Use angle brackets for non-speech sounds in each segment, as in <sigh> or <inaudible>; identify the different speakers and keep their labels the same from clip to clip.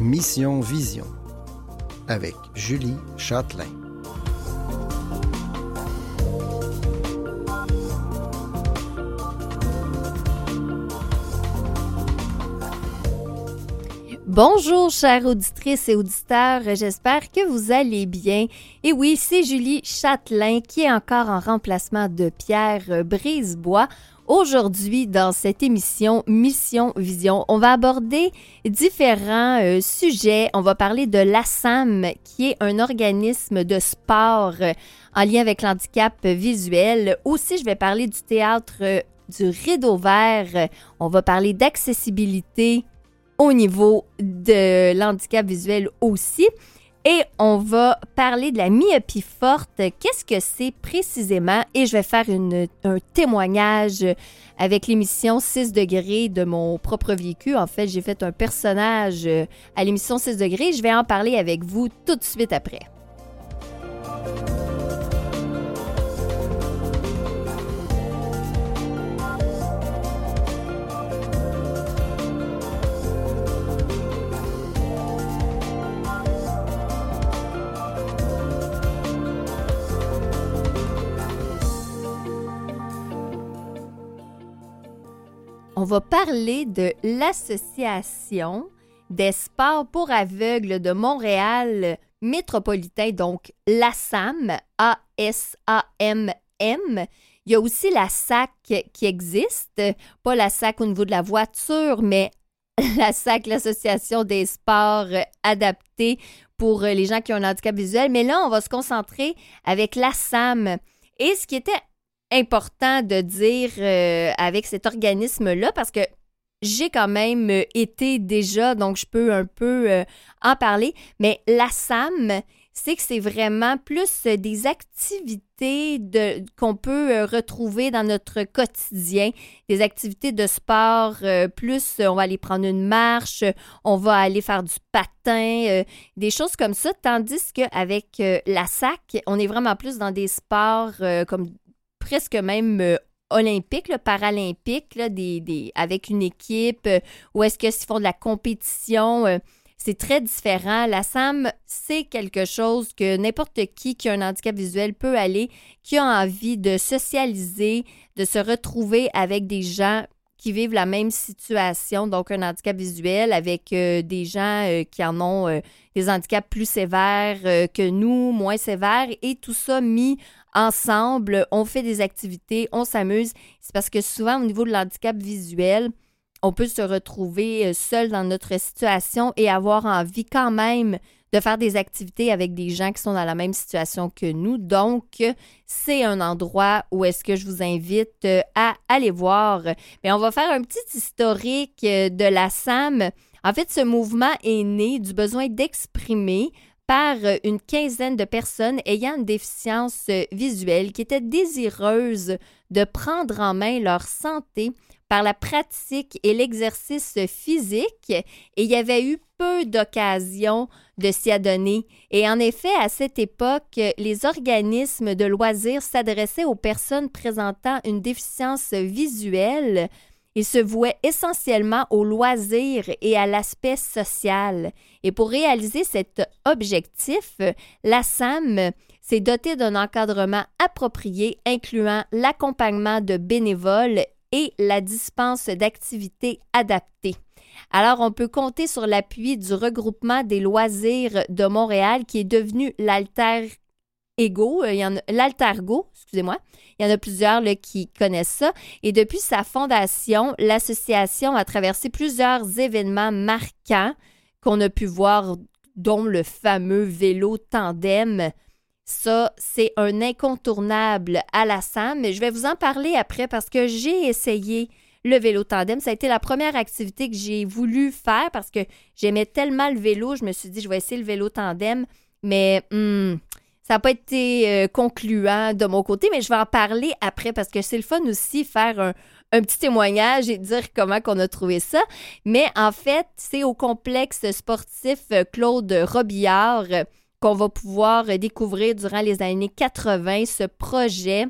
Speaker 1: Mission Vision avec Julie Châtelain.
Speaker 2: Bonjour, chères auditrices et auditeurs. J'espère que vous allez bien. Et oui, c'est Julie Châtelain qui est encore en remplacement de Pierre Brisebois. Aujourd'hui, dans cette émission Mission Vision, on va aborder différents euh, sujets. On va parler de l'ASAM, qui est un organisme de sport euh, en lien avec l'handicap visuel. Aussi, je vais parler du théâtre euh, du rideau vert. On va parler d'accessibilité au niveau de l'handicap visuel aussi. Et on va parler de la myopie forte. Qu'est-ce que c'est précisément? Et je vais faire un témoignage avec l'émission 6 degrés de mon propre vécu. En fait, j'ai fait un personnage à l'émission 6 degrés. Je vais en parler avec vous tout de suite après. On va parler de l'Association des sports pour aveugles de Montréal métropolitain, donc l'ASAM, A-S-A-M-M. Il y a aussi la SAC qui existe, pas la SAC au niveau de la voiture, mais <laughs> la SAC, l'Association des sports adaptés pour les gens qui ont un handicap visuel. Mais là, on va se concentrer avec l'ASAM. Et ce qui était important de dire euh, avec cet organisme-là parce que j'ai quand même euh, été déjà, donc je peux un peu euh, en parler. Mais la SAM, c'est que c'est vraiment plus des activités de, qu'on peut retrouver dans notre quotidien, des activités de sport, plus on va aller prendre une marche, on va aller faire du patin, des choses comme ça, tandis qu'avec la SAC, on est vraiment plus dans des sports comme presque même euh, olympique, paralympique, des, avec une équipe, euh, ou est-ce qu'ils font de la compétition? Euh, c'est très différent. La SAM, c'est quelque chose que n'importe qui qui a un handicap visuel peut aller, qui a envie de socialiser, de se retrouver avec des gens qui vivent la même situation, donc un handicap visuel, avec des gens qui en ont des handicaps plus sévères que nous, moins sévères, et tout ça mis ensemble, on fait des activités, on s'amuse. C'est parce que souvent, au niveau de l'handicap visuel, on peut se retrouver euh, seul dans notre situation et avoir envie quand même de faire des activités avec des gens qui sont dans la même situation que nous. Donc, c'est un endroit où est-ce que je vous invite euh, à aller voir. Mais on va faire un petit historique euh, de la SAM. En fait, ce mouvement est né du besoin d'exprimer par euh, une quinzaine de personnes ayant une déficience visuelle qui étaient désireuses de prendre en main leur santé par la pratique et l'exercice physique et il y avait eu peu d'occasions de s'y adonner. Et en effet, à cette époque, les organismes de loisirs s'adressaient aux personnes présentant une déficience visuelle il se vouait essentiellement au loisir et à l'aspect social. Et pour réaliser cet objectif, la SAM s'est dotée d'un encadrement approprié incluant l'accompagnement de bénévoles et la dispense d'activités adaptées. Alors, on peut compter sur l'appui du regroupement des loisirs de Montréal qui est devenu l'Alter Ego, euh, il y en l'Altergo, excusez-moi. Il y en a plusieurs qui connaissent ça. Et depuis sa fondation, l'association a traversé plusieurs événements marquants qu'on a pu voir, dont le fameux vélo tandem. Ça, c'est un incontournable à la SAM, mais je vais vous en parler après parce que j'ai essayé le vélo tandem. Ça a été la première activité que j'ai voulu faire parce que j'aimais tellement le vélo. Je me suis dit, je vais essayer le vélo tandem, mais hmm, ça n'a pas été euh, concluant de mon côté, mais je vais en parler après parce que c'est le fun aussi faire un, petit témoignage et dire comment qu'on a trouvé ça. Mais en fait, c'est au complexe sportif euh, Claude Robillard qu'on va pouvoir découvrir durant les années 80 ce projet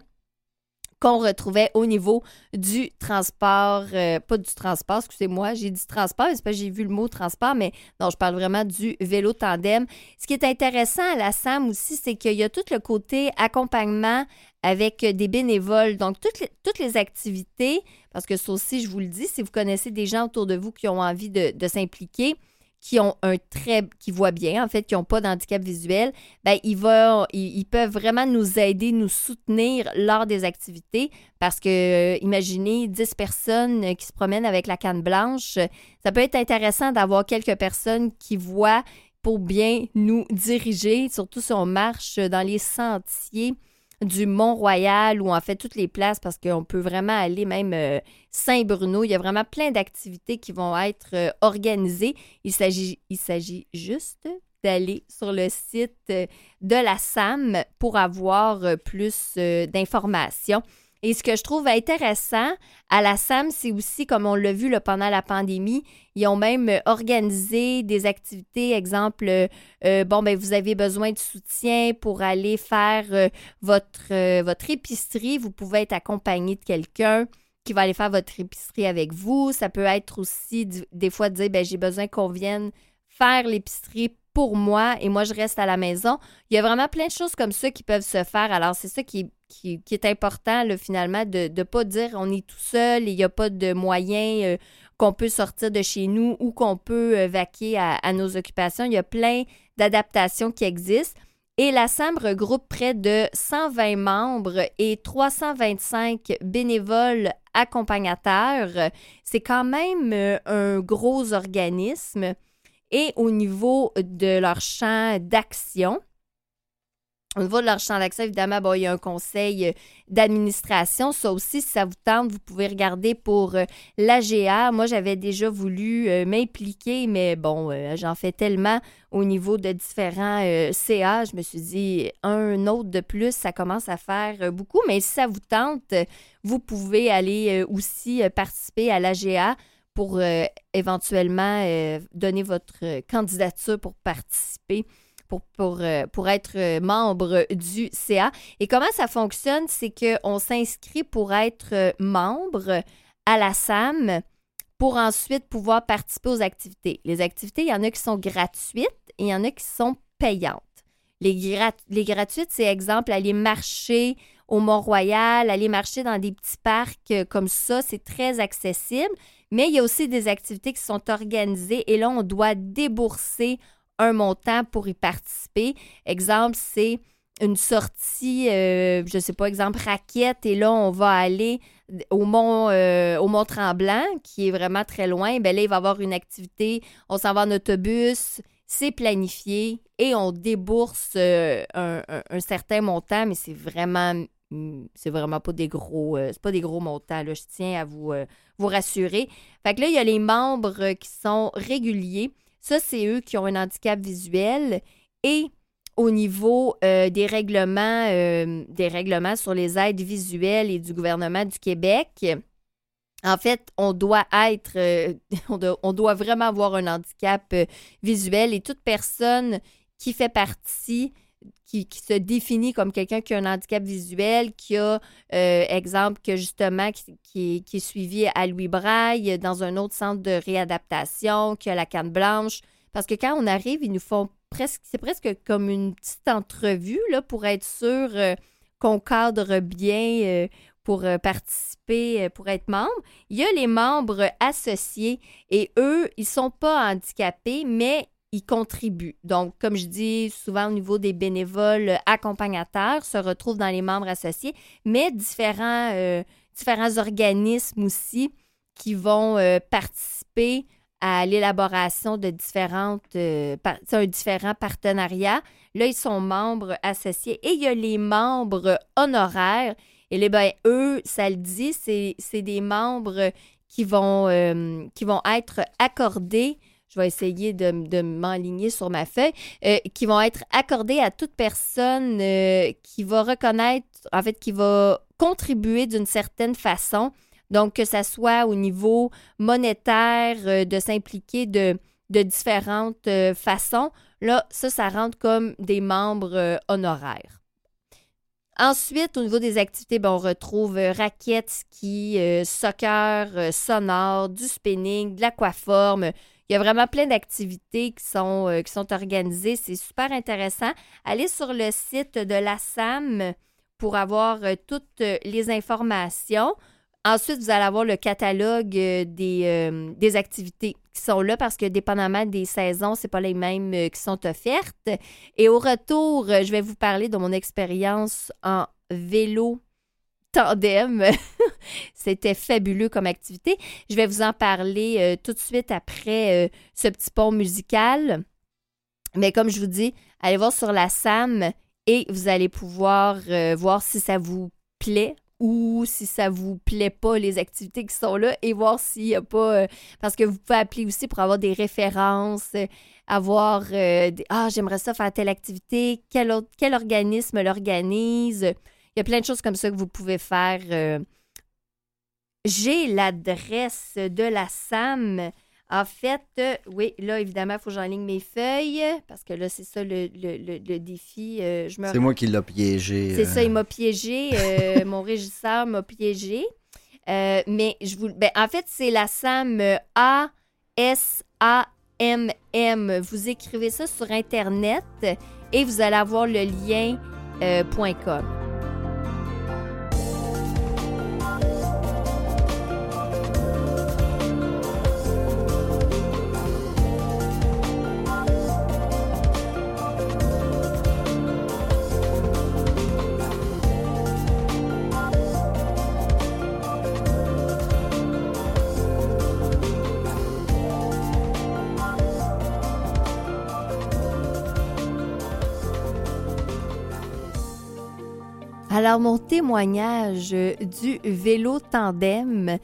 Speaker 2: qu'on retrouvait au niveau du transport, euh, pas du transport, excusez-moi, j'ai dit transport, c'est pas j'ai vu le mot transport, mais non, je parle vraiment du vélo tandem. Ce qui est intéressant à la SAM aussi, c'est qu'il y a tout le côté accompagnement avec des bénévoles. Donc, toutes les, activités, parce que ça aussi, je vous le dis, si vous connaissez des gens autour de vous qui ont envie de s'impliquer, qui ont un très qui voient bien en fait qui n'ont pas d'handicap visuel ben ils, vont, ils, peuvent vraiment nous aider nous soutenir lors des activités. Parce que euh, imaginez 10 personnes qui se promènent avec la canne blanche ça peut être intéressant d'avoir quelques personnes qui voient pour bien nous diriger surtout si on marche dans les sentiers du Mont-Royal ou en fait toutes les places parce qu'on peut vraiment aller même euh, Saint-Bruno. Il y a vraiment plein d'activités qui vont être euh, organisées. Il s'agit, juste d'aller sur le site euh, de la SAM pour avoir plus d'informations. Et ce que je trouve intéressant à la SAM, c'est aussi, comme on l'a vu pendant la pandémie, ils ont même euh, organisé des activités, exemple, euh, euh, bon, ben vous avez besoin de soutien pour aller faire votre, épicerie. Vous pouvez être accompagné de quelqu'un qui va aller faire votre épicerie avec vous. Ça peut être aussi des fois de dire, ben j'ai besoin qu'on vienne faire l'épicerie pour moi et moi je reste à la maison. Il y a vraiment plein de choses comme ça qui peuvent se faire. Alors c'est ça qui, est important finalement de ne pas dire on est tout seul et il n'y a pas de moyens euh, qu'on peut sortir de chez nous ou qu'on peut euh, vaquer à, à, nos occupations. Il y a plein d'adaptations qui existent. Et la SAM regroupe près de 120 membres et 325 bénévoles accompagnateurs. C'est quand même euh, un gros organisme et au niveau de leur champ d'action. Au niveau de leur champ d'action, évidemment, bon, il y a un conseil euh, d'administration. Ça aussi, si ça vous tente, vous pouvez regarder pour euh, l'AGA. Moi, j'avais déjà voulu euh, m'impliquer, mais bon, j'en fais tellement au niveau de différents CA. Je me suis dit, un autre de plus, ça commence à faire beaucoup. Mais si ça vous tente, vous pouvez aller aussi participer à l'AGA pour euh, éventuellement euh, donner votre candidature pour participer. Pour, euh, être membre du CA. Et comment ça fonctionne? C'est qu'on s'inscrit pour être membre à la SAM pour ensuite pouvoir participer aux activités. Les activités, il y en a qui sont gratuites et il y en a qui sont payantes. Les, les gratuites, c'est exemple aller marcher au Mont-Royal, aller marcher dans des petits parcs comme ça, c'est très accessible. Mais il y a aussi des activités qui sont organisées et là, on doit débourser un montant pour y participer. Exemple, c'est une sortie, euh, je ne sais pas, exemple, raquette, et là, on va aller au Mont, euh, au Mont Tremblant, qui est vraiment très loin. Bien là, il va y avoir une activité, on s'en va en autobus, c'est planifié et on débourse euh, un, un, certain montant, mais c'est vraiment c'est vraiment pas des gros euh, c'est pas des gros montants là, je tiens à vous, euh, vous rassurer. Fait que là il y a les membres qui sont réguliers. Ça c'est eux qui ont un handicap visuel et au niveau euh, des règlements des règlements sur les aides visuelles et du gouvernement du Québec. En fait, on doit être, <laughs> on doit vraiment avoir un handicap visuel et toute personne qui fait partie qui, se définit comme quelqu'un qui a un handicap visuel, qui a, euh, exemple, que justement, qui, est suivi à Louis Braille dans un autre centre de réadaptation, qui a la canne blanche. Parce que quand on arrive, ils nous font presque, c'est presque comme une petite entrevue là, pour être sûr euh, qu'on cadre bien euh, pour participer, pour être membre. Il y a les membres associés et eux, ils ne sont pas handicapés, mais ils contribuent. Donc, comme je dis souvent au niveau des bénévoles accompagnateurs, se retrouvent dans les membres associés, mais différents, euh, organismes aussi qui vont euh, participer à l'élaboration de différentes, euh. Là, ils sont membres associés et il y a les membres honoraires. Et les, ben, eux, ça le dit, c'est des membres qui vont être accordés je vais essayer de, m'enligner sur ma feuille, euh, qui vont être accordées à toute personne euh, qui va reconnaître, en fait, qui va contribuer d'une certaine façon. Donc, que ce soit au niveau monétaire, euh, de s'impliquer de, de différentes façons, là, ça, ça rentre comme des membres honoraires. Ensuite, au niveau des activités, ben, on retrouve raquettes, ski, soccer, sonore, du spinning, de l'aquaforme. Il y a vraiment plein d'activités qui sont, qui sont organisées. C'est super intéressant. Allez sur le site de la SAM pour avoir toutes les informations. Ensuite, vous allez avoir le catalogue des, des, activités qui sont là parce que dépendamment des saisons, ce pas les mêmes qui sont offertes. Et au retour, je vais vous parler de mon expérience en vélo tandem. <laughs> C'était fabuleux comme activité. Je vais vous en parler euh, tout de suite après euh, ce petit pont musical. Mais comme je vous dis, allez voir sur la SAM et vous allez pouvoir euh, voir si ça vous plaît ou si ça vous plaît pas les activités qui sont là et voir s'il n'y a pas parce que vous pouvez appeler aussi pour avoir des références avoir des, ah j'aimerais ça faire telle activité quel, quel organisme l'organise il y a plein de choses comme ça que vous pouvez faire. Euh. J'ai l'adresse de la SAM. En fait, euh, oui, là, évidemment, il faut que j'enligne mes feuilles parce que là, c'est ça le, défi. Euh,
Speaker 1: c'est moi qui l'ai piégé.
Speaker 2: C'est ça, il m'a piégé. mon <laughs> régisseur m'a piégé. mais je vous. Ben, en fait, c'est la SAM A-S-A-M-M. Vous écrivez ça sur Internet et vous allez avoir le lien .com. Alors, mon témoignage du vélo tandem,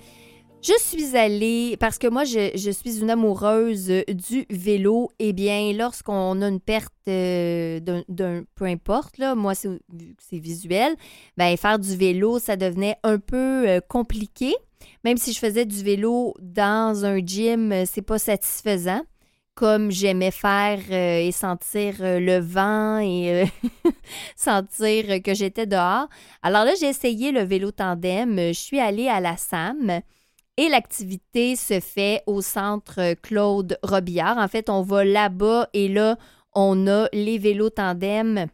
Speaker 2: je suis allée, parce que moi, je, suis une amoureuse du vélo, et eh bien, lorsqu'on a une perte euh, d'un, peu importe, moi, c'est, visuel, ben, faire du vélo, ça devenait un peu euh, compliqué. Même si je faisais du vélo dans un gym, c'est pas satisfaisant comme j'aimais faire euh, et sentir euh, le vent et euh, <laughs> sentir que j'étais dehors. Alors là, j'ai essayé le vélo tandem. Je suis allée à la SAM et l'activité se fait au centre Claude Robillard. En fait, on va là-bas et là, on a les vélos tandem.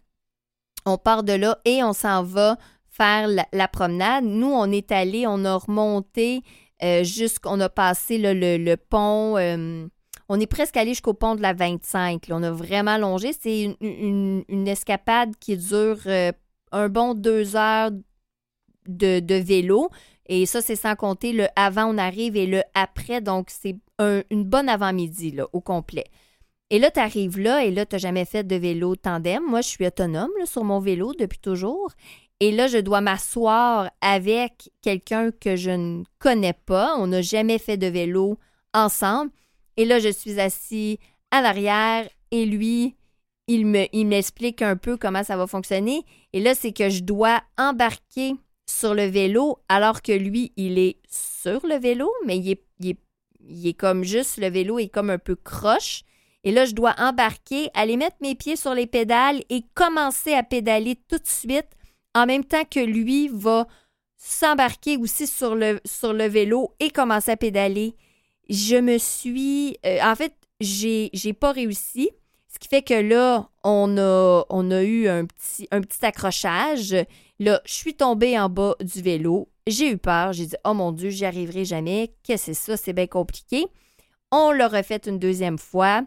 Speaker 2: On part de là et on s'en va faire la, promenade. Nous, on est allé, on a remonté jusqu'on a passé le, pont on est presque allé jusqu'au pont de la 25. On a vraiment longé. C'est une, escapade qui dure euh, un bon deux heures de, vélo. Et ça, c'est sans compter le avant on arrive et le après. Donc, c'est une bonne avant-midi au complet. Et là, tu arrives là et là, tu n'as jamais fait de vélo tandem. Moi, je suis autonome sur mon vélo depuis toujours. Et là, je dois m'asseoir avec quelqu'un que je ne connais pas. On n'a jamais fait de vélo ensemble. Et là, je suis assis à l'arrière et lui, il me, il m'explique un peu comment ça va fonctionner. Et là, c'est que je dois embarquer sur le vélo alors que lui, il est sur le vélo, mais il est, comme juste, le vélo est comme un peu croche. Et là, je dois embarquer, aller mettre mes pieds sur les pédales et commencer à pédaler tout de suite en même temps que lui va s'embarquer aussi sur le vélo et commencer à pédaler je me suis. Euh, en fait, j'ai, j'ai pas réussi. Ce qui fait que là, on a, eu un petit, un petit accrochage. Là, je suis tombée en bas du vélo. J'ai eu peur. J'ai dit, oh mon Dieu, j'y arriverai jamais. Qu'est-ce que c'est ça? C'est bien compliqué. On l'a refait une deuxième fois.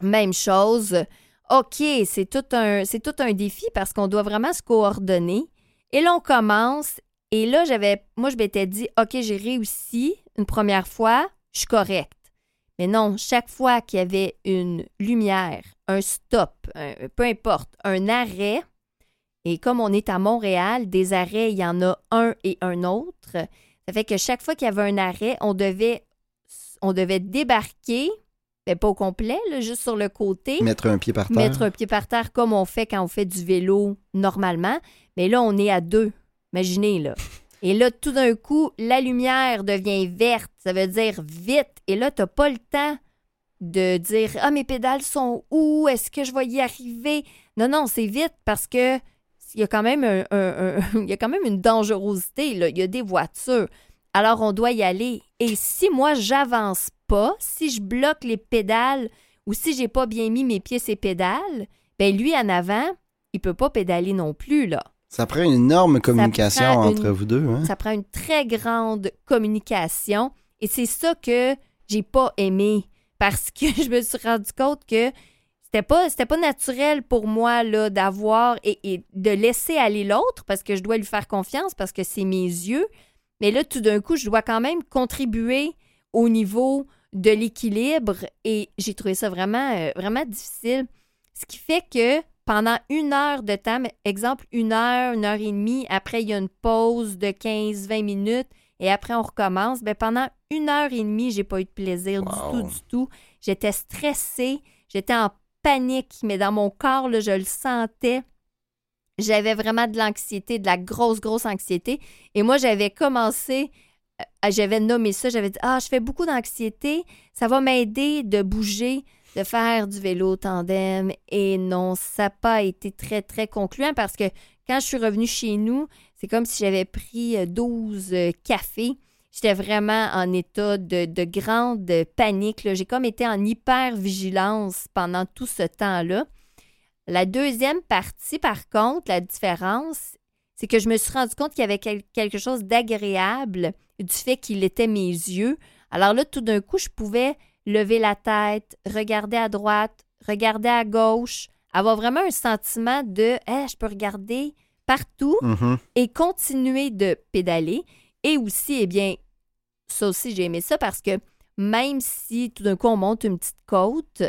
Speaker 2: Même chose. OK, c'est tout un, c'est tout un défi parce qu'on doit vraiment se coordonner. Et là, on commence. Et là, j'avais, moi, je m'étais dit, OK, j'ai réussi une première fois je suis correcte. Mais non, chaque fois qu'il y avait une lumière, un stop, peu importe, un arrêt, et comme on est à Montréal, des arrêts, il y en a un et un autre. Ça fait que chaque fois qu'il y avait un arrêt, on devait, on devait débarquer, mais pas au complet, juste sur le côté.
Speaker 1: Mettre un pied par terre.
Speaker 2: Mettre un pied par terre comme on fait quand on fait du vélo normalement. Mais là, on est à deux. Imaginez, là. Et là, tout d'un coup, la lumière devient verte. Ça veut dire vite. Et là, tu n'as pas le temps de dire Ah, mes pédales sont où? Est-ce que je vais y arriver? Non, non, c'est vite parce que il y a quand même un, <laughs> une dangerosité. Il y a des voitures. Alors, on doit y aller. Et si moi, j'avance pas, si je bloque les pédales ou si j'ai pas bien mis mes pieds sur les pédales, ben lui, en avant, il peut pas pédaler non plus, là.
Speaker 1: Ça prend une énorme communication entre
Speaker 2: une-
Speaker 1: vous deux. Hein?
Speaker 2: Ça prend une très grande communication. Et c'est ça que j'ai pas aimé. Parce que <laughs> je me suis rendu compte que c'était pas, c'était pas naturel pour moi là, d'avoir et, et de laisser aller l'autre parce que je dois lui faire confiance parce que c'est mes yeux. Mais là, tout d'un coup, je dois quand même contribuer au niveau de l'équilibre et j'ai trouvé ça vraiment, euh, vraiment difficile. Ce qui fait que pendant une heure de temps, exemple une heure, une heure et demie, après il y a une pause de 15-20 minutes et après on recommence, ben pendant une heure et demie, j'ai pas eu de plaisir
Speaker 1: Wow.
Speaker 2: du tout, du tout. J'étais stressée, j'étais en panique, mais dans mon corps, là, je le sentais. J'avais vraiment de l'anxiété, de la grosse, grosse anxiété. Et moi, j'avais commencé, euh, j'avais nommé ça, j'avais dit, ah, je fais beaucoup d'anxiété, ça va m'aider de bouger, de faire du vélo tandem. Et non, ça n'a pas été très, très concluant parce que quand je suis revenue chez nous, c'est comme si j'avais pris euh, 12 euh, cafés. J'étais vraiment en état de, de grande panique. J'ai comme été en hyper-vigilance pendant tout ce temps-là. La deuxième partie, par contre, la différence, c'est que je me suis rendu compte qu'il y avait quel- quelque chose d'agréable du fait qu'il était mes yeux. Alors là, tout d'un coup, je pouvais lever la tête, regarder à droite, regarder à gauche, avoir vraiment un sentiment de Hey, je peux regarder partout
Speaker 1: Mhm.
Speaker 2: et continuer de pédaler. Et aussi, eh bien, ça aussi, j'ai aimé ça parce que même si tout d'un coup on monte une petite côte,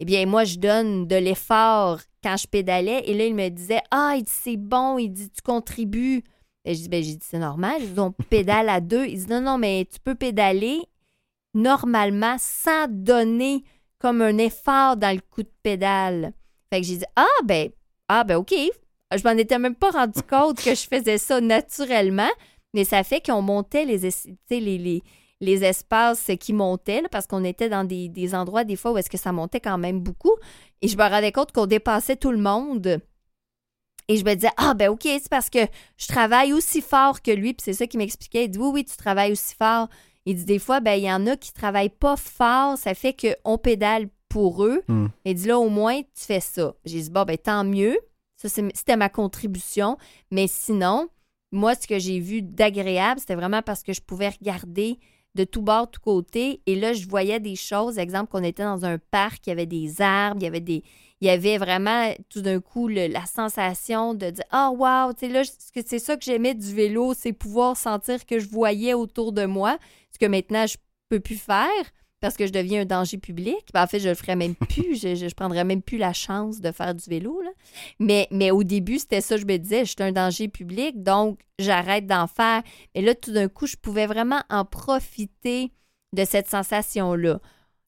Speaker 2: eh bien, moi, je donne de l'effort quand je pédalais. Et là, il me disait Ah, il dit c'est bon, il dit tu contribues. Et je dis ben, j'ai dit c'est normal. Je dis on pédale à deux. Il dit non, non, mais tu peux pédaler normalement sans donner comme un effort dans le coup de pédale. Fait que j'ai dit Ah, ben, ah, ben, OK. Je m'en étais même pas rendu <laughs> compte que je faisais ça naturellement, mais ça fait qu'on montait les, les, les, les espaces qui montaient, là, parce qu'on était dans des, des endroits, des fois, où est-ce que ça montait quand même beaucoup. Et je me rendais compte qu'on dépassait tout le monde. Et je me disais, ah, ben, OK, c'est parce que je travaille aussi fort que lui. Puis c'est ça qu'il m'expliquait. Il dit, oui, oui, tu travailles aussi fort. Il dit, des fois, ben, il y en a qui travaillent pas fort. Ça fait qu'on pédale pour eux.
Speaker 1: Hmm.
Speaker 2: Il dit, là, au moins, tu fais ça. J'ai dit, bon, ben, tant mieux. Ça, c'était ma contribution. Mais sinon, moi, ce que j'ai vu d'agréable, c'était vraiment parce que je pouvais regarder de tout bord, tout côté. Et là, je voyais des choses. Exemple, qu'on était dans un parc, il y avait des arbres, il y avait des. Il y avait vraiment tout d'un coup le- la sensation de dire Ah, wow, tu sais, là, c'est ça que j'aimais du vélo, c'est pouvoir sentir que je voyais autour de moi, que maintenant je peux plus faire parce que je deviens un danger public. Ben, en fait, je le ferais même plus. <laughs> je, je, je prendrais même plus la chance de faire du vélo. Là. Mais, mais au début, c'était ça, je me disais, je suis un danger public, donc j'arrête d'en faire. Et là, tout d'un coup, je pouvais vraiment en profiter de cette sensation-là.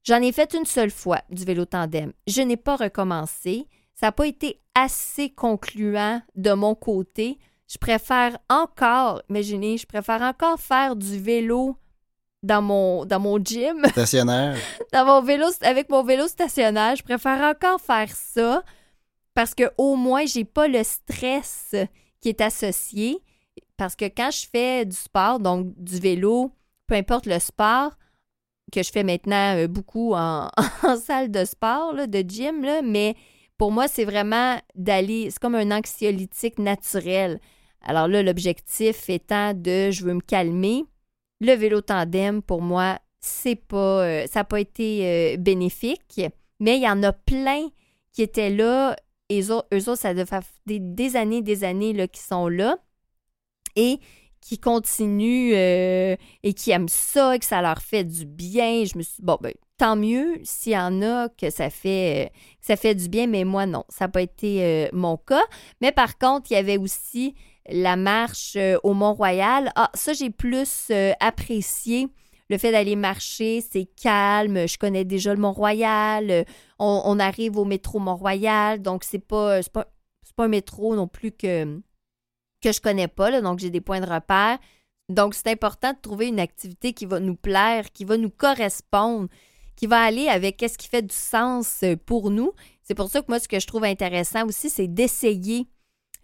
Speaker 2: J'en ai fait une seule fois du vélo tandem. Je n'ai pas recommencé. Ça n'a pas été assez concluant de mon côté. Je préfère encore, imaginez, je préfère encore faire du vélo dans mon, dans mon gym, <laughs>
Speaker 1: Stationnaire.
Speaker 2: dans mon vélo, avec mon vélo stationnaire. Je préfère encore faire ça parce que au moins, j'ai pas le stress qui est associé. Parce que quand je fais du sport, donc du vélo, peu importe le sport, que je fais maintenant euh, beaucoup en, <laughs> en salle de sport, là, de gym, là, mais pour moi, c'est vraiment d'aller, c'est comme un anxiolytique naturel. Alors là, l'objectif étant de je veux me calmer. Le vélo tandem, pour moi, c'est pas, euh, ça n'a pas été euh, bénéfique, mais il y en a plein qui étaient là. Et eux autres, ça doit faire des, des années, des années là, qui sont là et qui continuent euh, et qui aiment ça, et que ça leur fait du bien. Je me suis bon, ben, tant mieux s'il y en a que ça fait, que ça fait du bien, mais moi, non, ça n'a pas été mon cas. Mais par contre, il y avait aussi la marche euh, au Mont-Royal. Ah, ça, j'ai plus euh, apprécié le fait d'aller marcher, c'est calme. Je connais déjà le Mont-Royal. euh, On, arrive au métro Mont-Royal, donc c'est pas, c'est pas, un métro non plus que, que je connais pas, donc j'ai des points de repère. Donc, c'est important de trouver une activité qui va nous plaire, qui va nous correspondre, qui va aller avec ce qui fait du sens euh, pour nous. C'est pour ça que moi, ce que je trouve intéressant aussi, c'est d'essayer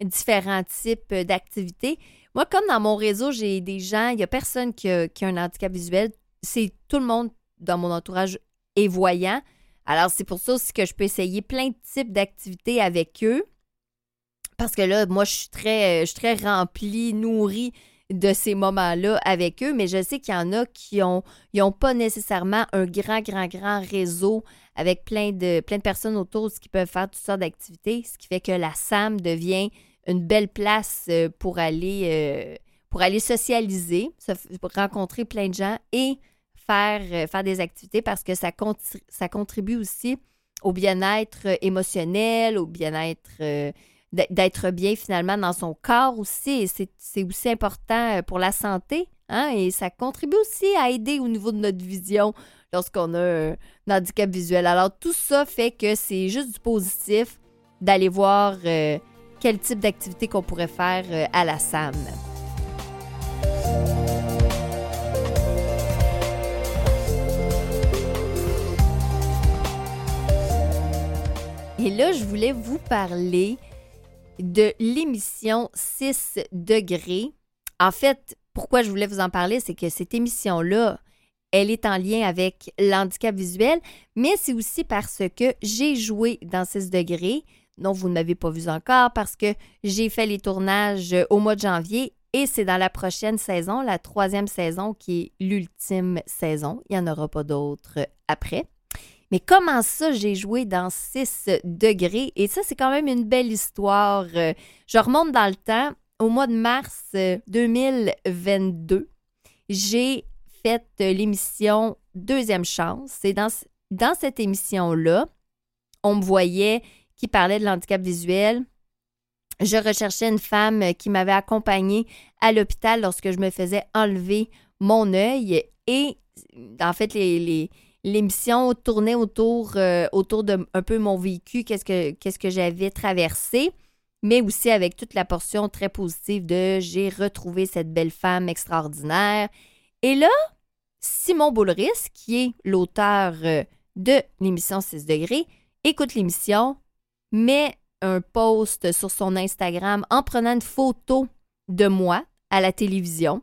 Speaker 2: différents types d'activités. Moi, comme dans mon réseau, j'ai des gens, il n'y a personne qui a, un handicap visuel. C'est tout le monde dans mon entourage est voyant. Alors, c'est pour ça aussi que je peux essayer plein de types d'activités avec eux. Parce que là, moi, je suis très, je suis très remplie, nourrie de ces moments-là avec eux, mais je sais qu'il y en a qui n'ont ont pas nécessairement un grand, grand, grand réseau avec plein de, plein de personnes autour qui peuvent faire toutes sortes d'activités, ce qui fait que la SAM devient une belle place euh, pour aller, euh, pour aller socialiser, rencontrer plein de gens et faire, euh, faire des activités parce que ça, ça contribue aussi au bien-être émotionnel, au bien-être d'être bien finalement dans son corps aussi. c'est aussi important pour la santé. Hein? Et ça contribue aussi à aider au niveau de notre vision lorsqu'on a un handicap visuel. Alors tout ça fait que c'est juste du positif d'aller voir quel type d'activité qu'on pourrait faire euh, à la SAM. Et là, je voulais vous parler de l'émission 6 degrés. En fait, pourquoi je voulais vous en parler, c'est que cette émission-là, elle est en lien avec l'handicap visuel, mais c'est aussi parce que j'ai joué dans 6 degrés, dont vous n'avez pas vu encore, parce que j'ai fait les tournages au mois de janvier et c'est dans la prochaine saison, la troisième saison, qui est l'ultime saison. Il n'y en aura pas d'autres après. Mais comment ça, j'ai joué dans 6 degrés? Et ça, c'est quand même une belle histoire. Euh, je remonte dans le temps. Au mois de mars 2022, euh, j'ai fait l'émission Deuxième Chance. Et dans, dans cette émission-là, on me voyait qui parlait de l'handicap visuel. Je recherchais une femme qui m'avait accompagnée à l'hôpital lorsque je me faisais enlever mon œil. Et en fait, les l'émission tournait autour, euh, autour de un peu mon vécu, qu'est-ce que, qu'est-ce que j'avais traversé, mais aussi avec toute la portion très positive de j'ai retrouvé cette belle femme extraordinaire. Et là, Simon Boulris, qui est l'auteur euh, de l'émission 6 degrés, écoute l'émission, met un post sur son Instagram en prenant une photo de moi à la télévision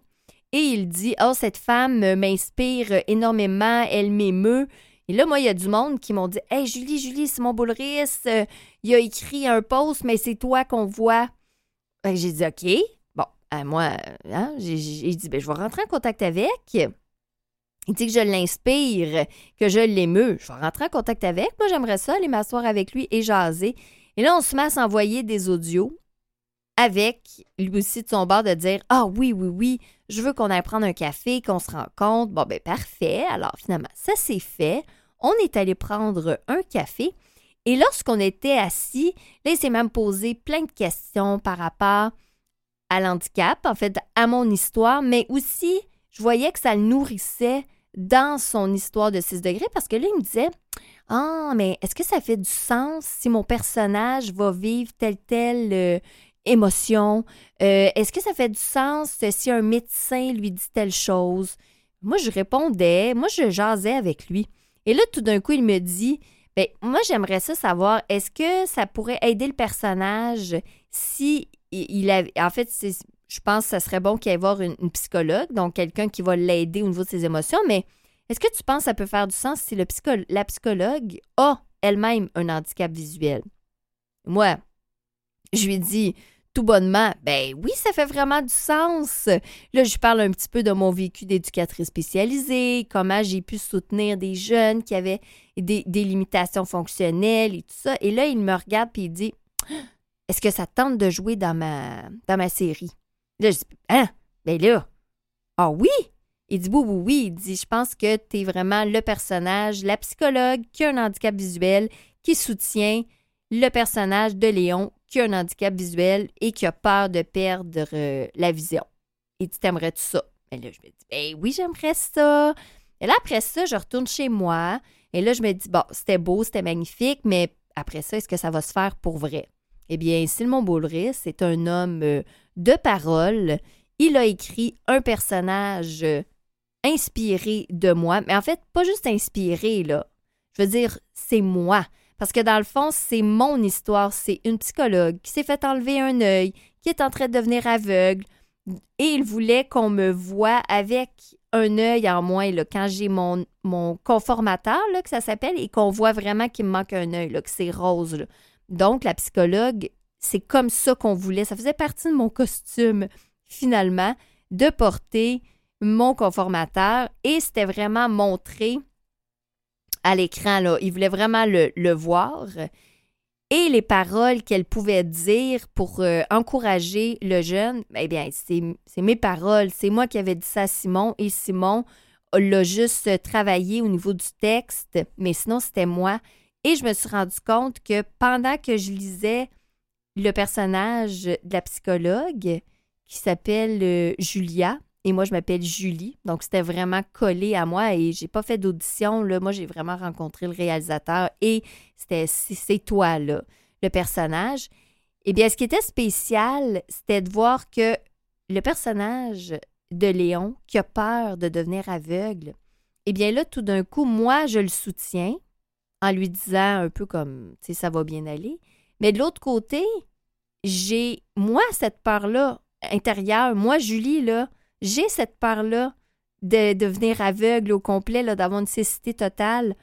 Speaker 2: et il dit Oh, cette femme m'inspire énormément, elle m'émeut. Et là, moi, il y a du monde qui m'ont dit Hey, Julie, Julie, Simon Boulris, euh, il a écrit un post, mais c'est toi qu'on voit. J'ai dit OK. Bon, euh, moi, hein, j'ai dit ben, Je vais rentrer en contact avec. Il dit que je l'inspire, que je l'émeut. Je vais rentrer en contact avec. Moi, j'aimerais ça, aller m'asseoir avec lui et jaser. Et là, on se met à s'envoyer des audios avec lui aussi de son bord de dire Ah oui, oui, oui, je veux qu'on aille prendre un café, qu'on se rencontre. Bon, ben parfait. Alors finalement, ça s'est fait. On est allé prendre un café. Et lorsqu'on était assis, là, il s'est même posé plein de questions par rapport à l'handicap, en fait, à mon histoire, mais aussi, je voyais que ça le nourrissait dans son histoire de 6 degrés parce que là, il me disait Ah, mais est-ce que ça fait du sens si mon personnage va vivre tel tel euh, émotion? Euh, est-ce que ça fait du sens si un médecin lui dit telle chose? Moi, je répondais, moi, je jasais avec lui. Et là, tout d'un coup, il me dit, ben, moi, j'aimerais ça savoir, est-ce que ça pourrait aider le personnage si il avait, en fait, je pense que ça serait bon qu'il y ait une, psychologue, donc quelqu'un qui va l'aider au niveau de ses émotions, mais est-ce que tu penses que ça peut faire du sens si la psychologue a elle-même un handicap visuel? Moi, je lui dis, tout bonnement, ben oui, ça fait vraiment du sens. Là, je parle un petit peu de mon vécu d'éducatrice spécialisée, comment j'ai pu soutenir des jeunes qui avaient des, limitations fonctionnelles et tout ça. Et là, il me regarde et il dit Est-ce que ça tente de jouer dans ma, dans ma série Là, je dis Hein? Ben là, ah oui? Il dit oui, oui, oui. Il dit Je pense que tu es vraiment le personnage, la psychologue qui a un handicap visuel, qui soutient le personnage de Léon qui a un handicap visuel et qui a peur de perdre euh, la vision. Et tu t'aimerais tout ça? Et là, je me dis, ben oui, j'aimerais ça. Et là, après ça, je retourne chez moi. Et là, je me dis, bon, c'était beau, c'était magnifique, mais après ça, est-ce que ça va se faire pour vrai? Eh bien, Simon Boulris c'est un homme euh, de parole. Il a écrit un personnage euh, inspiré de moi, mais en fait, pas juste inspiré, là. Je veux dire, c'est moi Parce que dans le fond, c'est mon histoire. C'est une psychologue qui s'est fait enlever un œil, qui est en train de devenir aveugle. Et il voulait qu'on me voie avec un œil en moins, là, quand j'ai mon, mon conformateur, là, que ça s'appelle, et qu'on voit vraiment qu'il me manque un œil, là, que c'est rose. Donc, la psychologue, c'est comme ça qu'on voulait. Ça faisait partie de mon costume, finalement, de porter mon conformateur. Et c'était vraiment montré à l'écran. Là. Il voulait vraiment le, voir et les paroles qu'elle pouvait dire pour euh, encourager le jeune, eh bien, c'est mes paroles. C'est moi qui avais dit ça à Simon et Simon l'a juste travaillé au niveau du texte, mais sinon, c'était moi. Et je me suis rendu compte que pendant que je lisais le personnage de la psychologue qui s'appelle euh, Julia, et moi, je m'appelle Julie. Donc, c'était vraiment collé à moi et j'ai pas fait d'audition. Là. Moi, j'ai vraiment rencontré le réalisateur et c'était c'est toi, là, le personnage. Eh bien, ce qui était spécial, c'était de voir que le personnage de Léon, qui a peur de devenir aveugle, eh bien là, tout d'un coup, moi, je le soutiens en lui disant un peu comme, tu ça va bien aller. Mais de l'autre côté, j'ai, moi, cette peur-là intérieure, moi, Julie, là, j'ai cette peur-là de devenir aveugle au complet, d'avoir une cécité totale.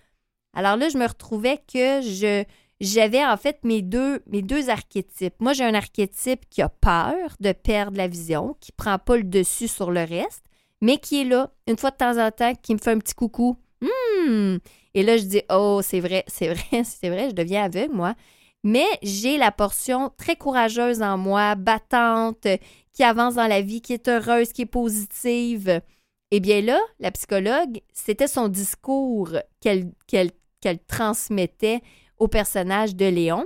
Speaker 2: Alors là, je me retrouvais que je j'avais en fait mes deux, mes deux archétypes. Moi, j'ai un archétype qui a peur de perdre la vision, qui prend pas le dessus sur le reste, mais qui est là, une fois de temps en temps, qui me fait un petit coucou. Hum! Et là, je dis, oh, c'est vrai, c'est vrai, <laughs> c'est vrai, je deviens aveugle, moi. Mais j'ai la portion très courageuse en moi, battante, qui avance dans la vie, qui est heureuse, qui est positive. Eh bien là, la psychologue, c'était son discours qu'elle transmettait au personnage de Léon.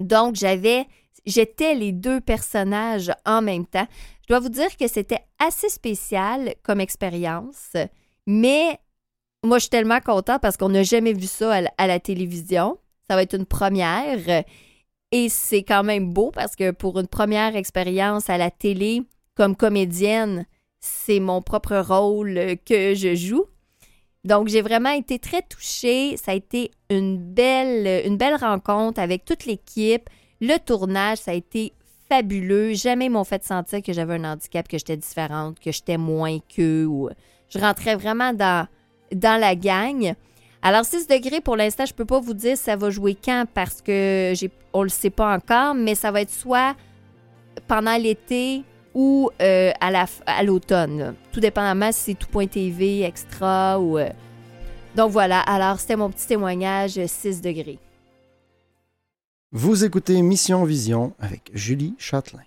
Speaker 2: Donc, j'avais, j'étais les deux personnages en même temps. Je dois vous dire que c'était assez spécial comme expérience, mais moi, je suis tellement contente parce qu'on n'a jamais vu ça à la télévision. Ça va être une première. Et c'est quand même beau parce que pour une première expérience à la télé comme comédienne, c'est mon propre rôle que je joue. Donc j'ai vraiment été très touchée. Ça a été une belle, une belle rencontre avec toute l'équipe. Le tournage, ça a été fabuleux. Jamais m'ont fait sentir que j'avais un handicap, que j'étais différente, que j'étais moins qu'eux. Je rentrais vraiment dans, dans la gang. Alors, 6 degrés, pour l'instant, je ne peux pas vous dire ça va jouer quand parce que j'ai, on le sait pas encore, mais ça va être soit pendant l'été ou euh, à, la, à l'automne. Tout dépendamment si c'est tout.tv, extra ou. Euh. Donc voilà, alors c'était mon petit témoignage 6 degrés.
Speaker 1: Vous écoutez Mission Vision avec Julie Châtelain.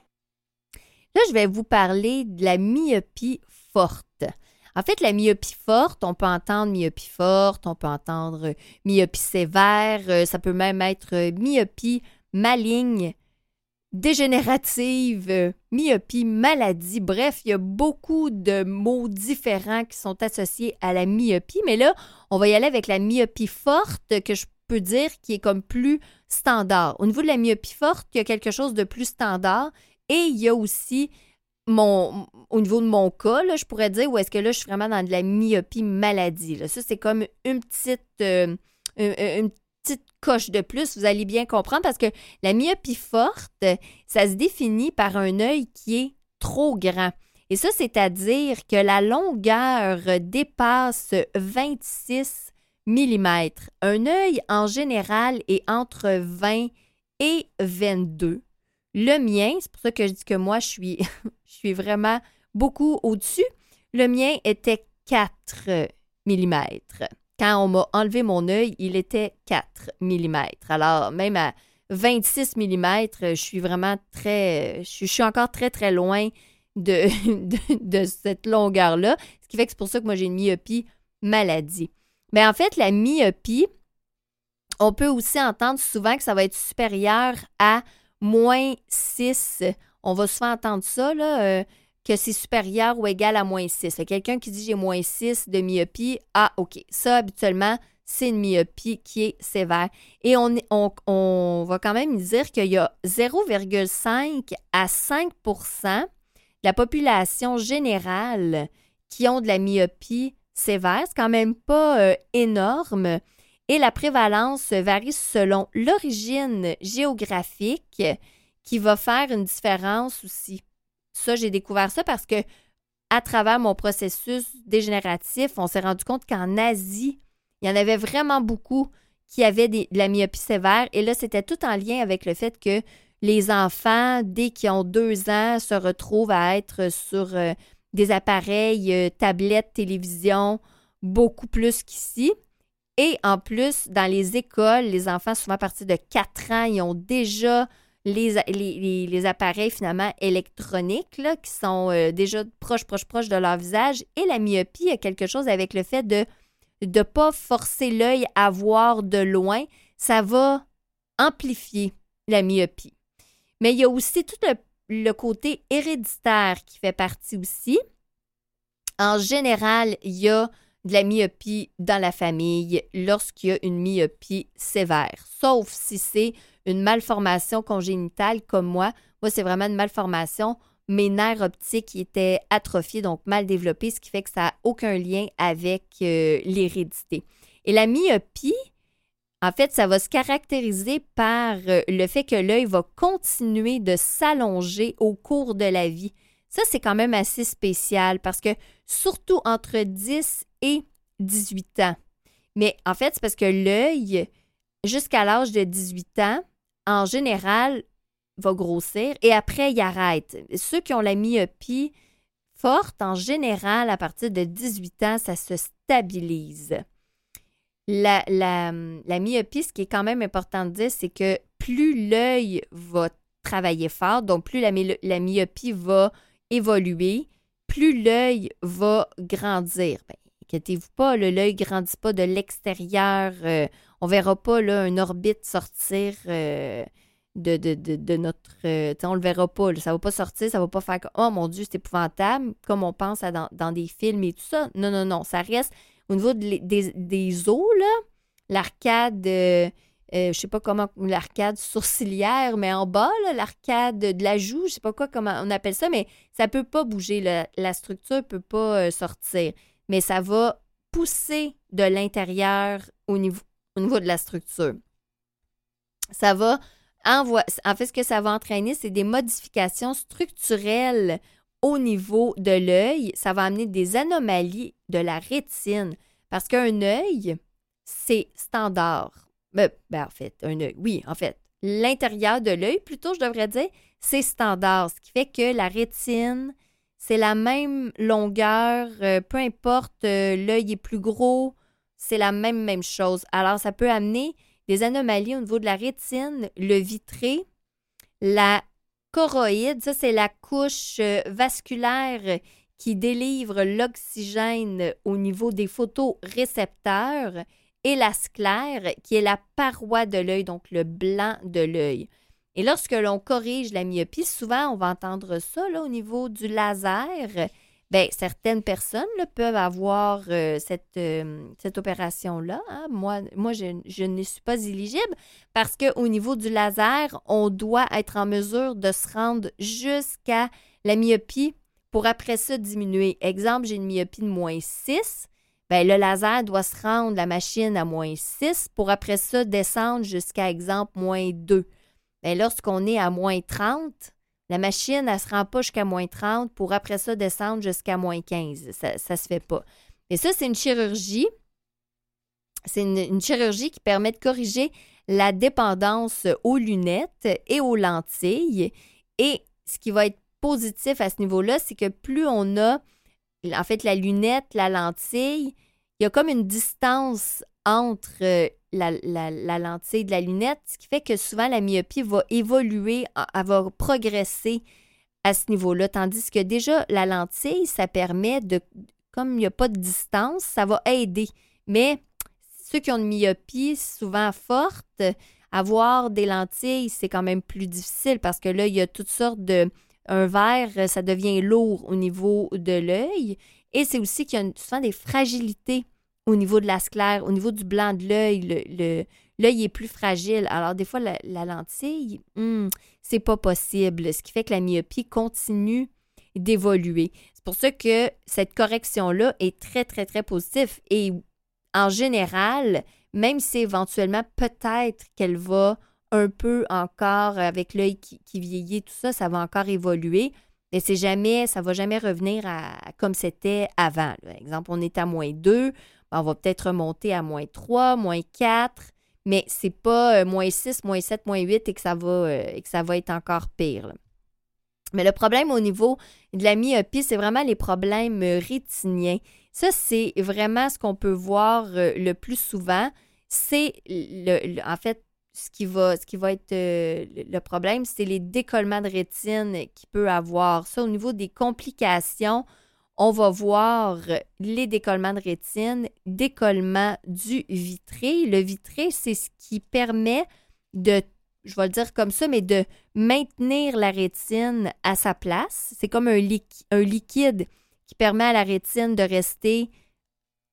Speaker 2: Là, je vais vous parler de la myopie forte. En fait, la myopie forte, on peut entendre myopie forte, on peut entendre euh, myopie sévère, euh, ça peut même être euh, myopie maligne, dégénérative, myopie maladie. Bref, il y a beaucoup de mots différents qui sont associés à la myopie, mais là, on va y aller avec la myopie forte que je peux dire qui est comme plus standard. Au niveau de la myopie forte, il y a quelque chose de plus standard et il y a aussi mon, au niveau de mon cas, je pourrais dire, ou est-ce que là, je suis vraiment dans de la myopie maladie. Ça, c'est comme une petite, euh, une, petite coche de plus, vous allez bien comprendre, parce que la myopie forte, ça se définit par un œil qui est trop grand. Et ça, c'est-à-dire que la longueur dépasse 26 mm. Un œil, en général, est entre 20 et 22. Le mien, c'est pour ça que je dis que moi, je suis, je suis vraiment beaucoup au-dessus. Le mien était 4 mm. Quand on m'a enlevé mon œil, il était 4 mm. Alors, même à 26 mm, je suis vraiment très. Je suis encore très, très loin <laughs> de, cette longueur-là. Ce qui fait que c'est pour ça que moi, j'ai une myopie maladie. Mais en fait, la myopie, on peut aussi entendre souvent que ça va être supérieur à moins 6. On va souvent entendre ça, euh, que c'est supérieur ou égal à moins 6. Quelqu'un qui dit j'ai moins 6 de myopie, ah, OK. Ça, habituellement, c'est une myopie qui est sévère. Et on va quand même dire qu'il y a 0,5 à 5% de la population générale qui ont de la myopie sévère. C'est quand même pas euh, énorme. Et la prévalence varie selon l'origine géographique qui va faire une différence aussi. Ça, j'ai découvert ça parce que à travers mon processus dégénératif, on s'est rendu compte qu'en Asie, il y en avait vraiment beaucoup qui avaient de la myopie sévère. Et là, c'était tout en lien avec le fait que les enfants, dès qu'ils ont deux ans, se retrouvent à être sur euh, des appareils, euh, tablettes, télévision, beaucoup plus qu'ici. Et en plus, dans les écoles, les enfants, souvent à partir de 4 ans, ils ont déjà les, les, appareils finalement électroniques qui sont euh, déjà proches, proches, proches de leur visage. Et la myopie a quelque chose avec le fait de ne pas forcer l'œil à voir de loin. Ça va amplifier la myopie. Mais il y a aussi tout le, côté héréditaire qui fait partie aussi. En général, il y a de la myopie dans la famille lorsqu'il y a une myopie sévère, sauf si c'est une malformation congénitale comme moi. Moi, c'est vraiment une malformation. Mes nerfs optiques étaient atrophiés, donc mal développés, ce qui fait que ça n'a aucun lien avec euh, l'hérédité. Et la myopie, en fait, ça va se caractériser par euh, le fait que l'œil va continuer de s'allonger au cours de la vie. Ça, c'est quand même assez spécial parce que surtout entre 10 et 18 ans. Mais en fait, c'est parce que l'œil, jusqu'à l'âge de 18 ans, en général, va grossir et après, il arrête. Ceux qui ont la myopie forte, en général, à partir de 18 ans, ça se stabilise. La, la, myopie, ce qui est quand même important de dire, c'est que plus l'œil va travailler fort, donc plus la, myopie va évoluer, plus l'œil va grandir. Ben, inquiétez-vous pas, l'œil ne grandit pas de l'extérieur. Euh, on verra pas là, une orbite sortir euh, de, notre. Euh, on le verra pas. ça ne va pas sortir, ça va pas faire Oh mon Dieu, c'est épouvantable, comme on pense dans, des films et tout ça. Non, non, non. Ça reste au niveau des, des, os, l'arcade, euh, euh, je sais pas comment, l'arcade sourcilière, mais en bas, l'arcade de la joue, je sais pas quoi, comment on appelle ça, mais ça peut pas bouger. La, structure peut pas euh, sortir. Mais ça va pousser de l'intérieur au niveau, au niveau de la structure. Ça va en fait, ce que ça va entraîner, c'est des modifications structurelles au niveau de l'œil, ça va amener des anomalies de la rétine. Parce qu'un œil, c'est standard. Ben, ben, en fait, un œil, oui, en fait. L'intérieur de l'œil, plutôt, je devrais dire, c'est standard. Ce qui fait que la rétine, c'est la même longueur, euh, peu importe, euh, l'œil est plus gros, c'est la même, même chose. Alors, ça peut amener des anomalies au niveau de la rétine, le vitré, la choroïde, ça c'est la couche euh, vasculaire qui délivre l'oxygène au niveau des photorécepteurs et la sclère qui est la paroi de l'œil, donc le blanc de l'œil. Et lorsque l'on corrige la myopie, souvent on va entendre ça au niveau du laser. Bien, certaines personnes peuvent avoir euh, cette, euh, cette opération-là. Hein. Moi, je ne suis pas éligible parce qu'au niveau du laser, on doit être en mesure de se rendre jusqu'à la myopie pour après ça diminuer. Exemple, j'ai une myopie de moins 6. Bien, le laser doit se rendre la machine à moins 6 pour après ça descendre jusqu'à, exemple, moins 2. Bien, lorsqu'on est à moins 30, la machine, elle ne se rend pas jusqu'à moins 30 pour après ça descendre jusqu'à moins 15. Ça ne se fait pas. Et ça, c'est une chirurgie. C'est une, chirurgie qui permet de corriger la dépendance aux lunettes et aux lentilles. Et ce qui va être positif à ce niveau-là, c'est que plus on a, en fait, la lunette, la lentille, il y a comme une distance entre euh, la, lentille de la lunette, ce qui fait que souvent la myopie va évoluer, elle va progresser à ce niveau-là. Tandis que déjà, la lentille, ça permet de, comme il n'y a pas de distance, ça va aider. Mais ceux qui ont une myopie souvent forte, avoir des lentilles, c'est quand même plus difficile parce que là, il y a toutes sortes de. Un verre, ça devient lourd au niveau de l'œil. Et c'est aussi qu'il y a souvent des fragilités au niveau de la sclère, au niveau du blanc de l'œil, l'œil est plus fragile. Alors, des fois, la, lentille, hmm, c'est pas possible, ce qui fait que la myopie continue d'évoluer. C'est pour ça que cette correction-là est très, très, très positive. Et en général, même si éventuellement, peut-être qu'elle va un peu encore, avec l'œil qui, vieillit, tout ça, ça va encore évoluer. Mais c'est jamais, ça va jamais revenir à, comme c'était avant. Par exemple, on est à moins 2, ben, on va peut-être remonter à moins 3, moins 4, mais c'est pas euh, moins 6, moins 7, moins 8 et que ça va, euh, et que ça va être encore pire. Mais le problème au niveau de la myopie, c'est vraiment les problèmes euh, rétiniens. Ça, c'est vraiment ce qu'on peut voir le plus souvent. C'est, en fait, ce qui va, être le problème, c'est les décollements de rétine qu'il peut avoir. Ça, au niveau des complications, on va voir les décollements de rétine, décollement du vitré. Le vitré, c'est ce qui permet de, je vais le dire comme ça, mais de maintenir la rétine à sa place. C'est comme un, liquide qui permet à la rétine de rester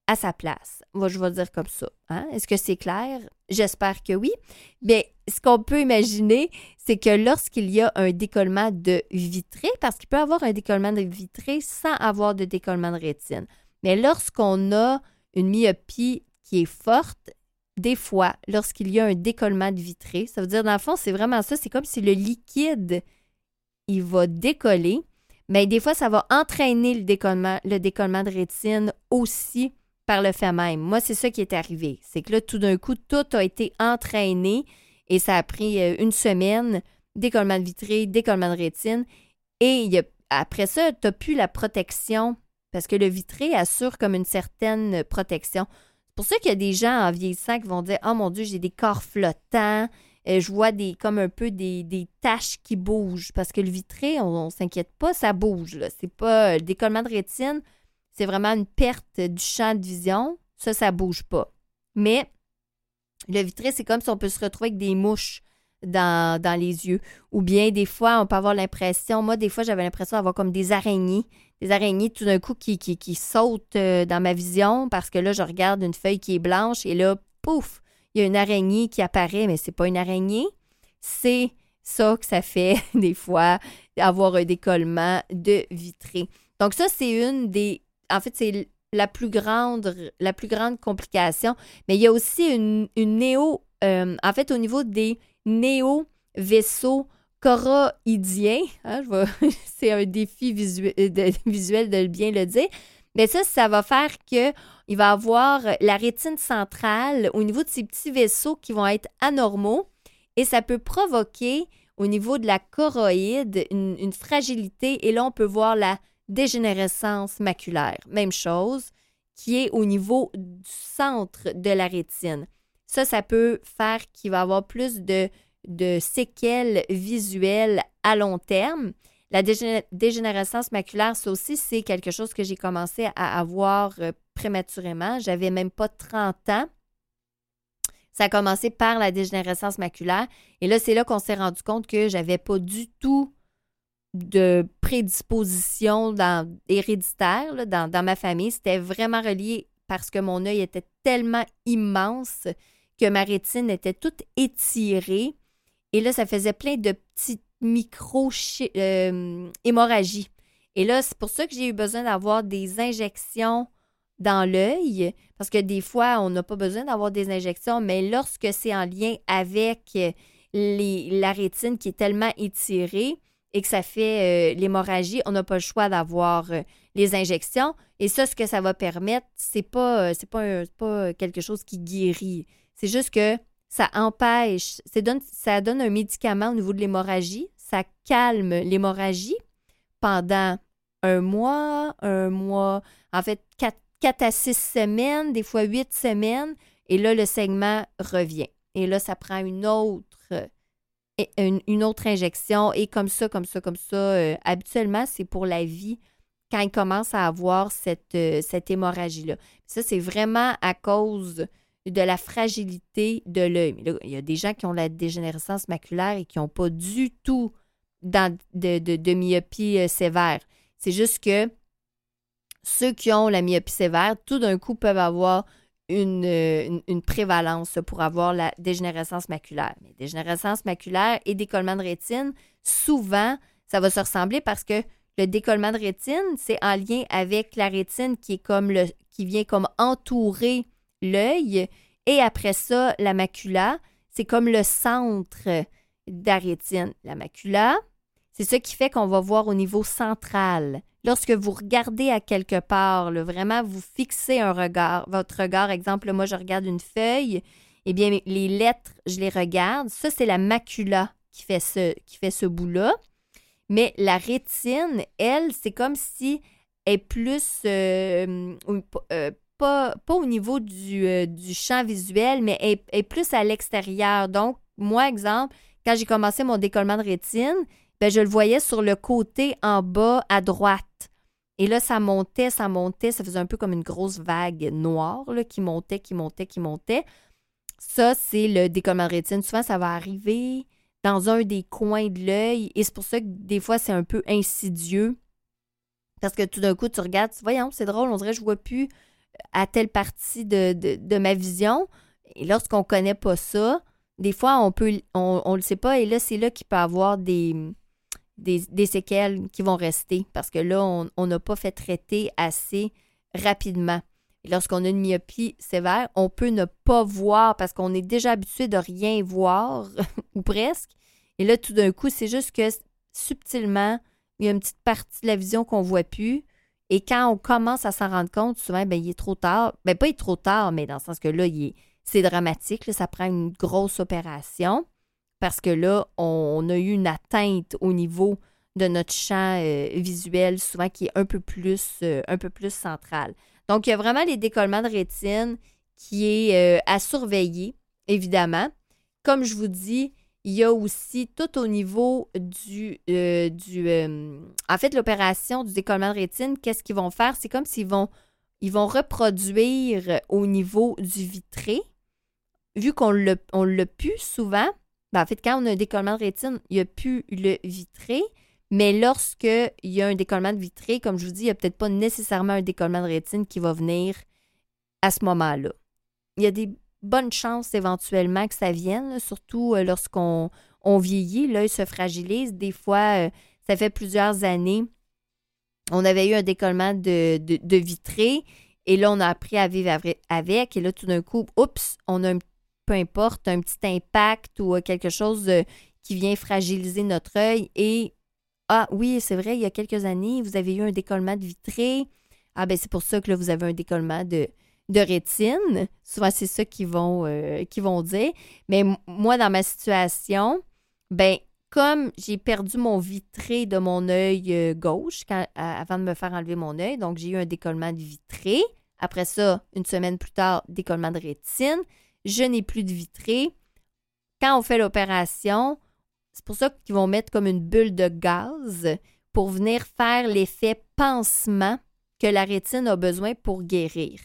Speaker 2: à sa place. Moi, je vais dire comme ça. Hein. Est-ce que c'est clair? J'espère que oui. Mais ce qu'on peut imaginer, c'est que lorsqu'il y a un décollement de vitré, parce qu'il peut avoir un décollement de vitré sans avoir de décollement de rétine, mais lorsqu'on a une myopie qui est forte, des fois, lorsqu'il y a un décollement de vitré, ça veut dire, dans le fond, c'est vraiment ça, c'est comme si le liquide, il va décoller, mais des fois, ça va entraîner le décollement, le décollement de rétine aussi par le fait même. Moi, c'est ça qui est arrivé. C'est que là, tout d'un coup, tout a été entraîné et ça a pris euh, une semaine, décollement de vitré, décollement de rétine. Et après ça, tu n'as plus la protection parce que le vitré assure comme une certaine protection. C'est pour ça qu'il y a des gens en vieillissant qui vont dire Oh mon Dieu, j'ai des corps flottants, euh, je vois des comme un peu des, taches qui bougent. Parce que le vitré, on, ne s'inquiète pas, ça bouge. C'est pas le décollement de rétine c'est vraiment une perte du champ de vision. Ça, ça bouge pas. Mais le vitré, c'est comme si on peut se retrouver avec des mouches dans, les yeux. Ou bien, des fois, on peut avoir l'impression, moi, des fois, j'avais l'impression d'avoir comme des araignées, des araignées tout d'un coup qui, qui, sautent euh, dans ma vision parce que là, je regarde une feuille qui est blanche et là, pouf, il y a une araignée qui apparaît, mais c'est pas une araignée. C'est ça que ça fait, <laughs> des fois, avoir un décollement de vitré. Donc, ça, c'est une des en fait, c'est la plus grande, la plus grande complication. Mais il y a aussi une, néo, euh, en fait, au niveau des néo-vaisseaux choroïdiens, hein, <laughs> c'est un défi <laughs> visuel de, visuel de bien le dire, mais ça, ça va faire que il va avoir la rétine centrale au niveau de ces petits vaisseaux qui vont être anormaux et ça peut provoquer au niveau de la choroïde une, une fragilité et là, on peut voir la dégénérescence maculaire. Même chose, qui est au niveau du centre de la rétine. Ça, ça peut faire qu'il va avoir plus de, séquelles visuelles à long terme. La dégénérescence maculaire, ça aussi, c'est quelque chose que j'ai commencé à avoir euh, prématurément. J'avais même pas 30 ans. Ça a commencé par la dégénérescence maculaire. Et là, c'est là qu'on s'est rendu compte que j'avais pas du tout de prédisposition dans, héréditaire dans, ma famille. C'était vraiment relié parce que mon œil était tellement immense que ma rétine était toute étirée. Et là, ça faisait plein de petites micro-hémorragies. Euh, et là, c'est pour ça que j'ai eu besoin d'avoir des injections dans l'œil, parce que des fois, on n'a pas besoin d'avoir des injections, mais lorsque c'est en lien avec la rétine qui est tellement étirée, et que ça fait euh, l'hémorragie, on n'a pas le choix d'avoir euh, les injections. Et ça, ce que ça va permettre, c'est pas, euh, c'est pas, quelque chose qui guérit. C'est juste que ça empêche, ça donne un médicament au niveau de l'hémorragie, ça calme l'hémorragie pendant un mois, un mois, en fait, quatre, quatre à six semaines, des fois huit semaines, et là, le saignement revient. Et là, ça prend une autre une, autre injection et comme ça, comme ça, comme ça. Euh, habituellement, c'est pour la vie quand il commence à avoir cette, euh, cette hémorragie-là. Ça, c'est vraiment à cause de la fragilité de l'œil. Il y a des gens qui ont la dégénérescence maculaire et qui n'ont pas du tout dans, de, myopie euh, sévère. C'est juste que ceux qui ont la myopie sévère, tout d'un coup, peuvent avoir euh, une, prévalence pour avoir la dégénérescence maculaire. Mais dégénérescence maculaire et décollement de rétine, souvent, ça va se ressembler parce que le décollement de rétine, c'est en lien avec la rétine qui qui vient comme entourer l'œil Et après ça, la macula, c'est comme le centre de la rétine. La macula, c'est ce qui fait qu'on va voir au niveau central. Lorsque vous regardez à quelque part, vraiment vous fixez un regard, votre regard, exemple, moi je regarde une feuille, eh bien les lettres, je les regarde. Ça, c'est la macula qui fait ce, qui fait ce bout-là. Mais la rétine, elle, c'est comme si elle est plus euh, euh, pas, au niveau du, euh, du, champ visuel, mais elle, est plus à l'extérieur. Donc, moi, exemple, quand j'ai commencé mon décollement de rétine, ben, je le voyais sur le côté en bas à droite. Et là, ça montait, ça montait, ça faisait un peu comme une grosse vague noire là, qui montait, qui montait, qui montait. Ça, c'est le décollement de rétine. Souvent, ça va arriver dans un des coins de l'œil et c'est pour ça que des fois, c'est un peu insidieux. Parce que tout d'un coup, tu regardes, voyons, c'est drôle, on dirait que je vois plus à telle partie de, ma vision. Et lorsqu'on connaît pas ça, des fois, on peut on, on le sait pas, et là, c'est là qu'il peut avoir des, des, séquelles qui vont rester parce que là, on n'a pas fait traiter assez rapidement. Lorsqu'on a une myopie sévère, on peut ne pas voir parce qu'on est déjà habitué de rien voir, <laughs> ou presque. Et là, tout d'un coup, c'est juste que subtilement, il y a une petite partie de la vision qu'on ne voit plus. Et quand on commence à s'en rendre compte, souvent, ben, il est trop tard. Ben, pas il est trop tard, mais dans le sens que là, c'est dramatique. ça prend une grosse opération parce que là, on, a eu une atteinte au niveau de notre champ euh, visuel, souvent qui est un peu plus, euh, un peu plus central. Donc, il y a vraiment les décollements de rétine qui est euh, à surveiller, évidemment. Comme je vous dis, il y a aussi tout au niveau du. Du en fait, l'opération du décollement de rétine, qu'est-ce qu'ils vont faire? C'est comme s'ils vont, ils vont reproduire au niveau du vitré. Vu qu'on l'a pu souvent, ben, en fait, quand on a un décollement de rétine, il n'y a plus le vitré. Mais lorsqu'il y a un décollement de vitré, comme je vous dis, il n'y a peut-être pas nécessairement un décollement de rétine qui va venir à ce moment-là. Il y a des bonne chance éventuellement que ça vienne, surtout euh, lorsqu'on on vieillit, l'œil se fragilise. Des fois, euh, ça fait plusieurs années, on avait eu un décollement de, de, vitré et là, on a appris à vivre avec. Et là, tout d'un coup, oups, on a un, peu importe, un petit impact ou euh, quelque chose qui vient fragiliser notre œil. Et ah oui, c'est vrai, il y a quelques années, vous avez eu un décollement de vitré. Ah ben c'est pour ça que là, vous avez un décollement de, de rétine. Souvent, c'est ça qu'ils vont, euh, vont dire. Mais moi, dans ma situation, ben comme j'ai perdu mon vitré de mon œil euh, gauche avant de me faire enlever mon œil, donc j'ai eu un décollement de vitré. Après ça, une semaine plus tard, décollement de rétine. Je n'ai plus de vitré. Quand on fait l'opération, c'est pour ça qu'ils vont mettre comme une bulle de gaz pour venir faire l'effet pansement que la rétine a besoin pour guérir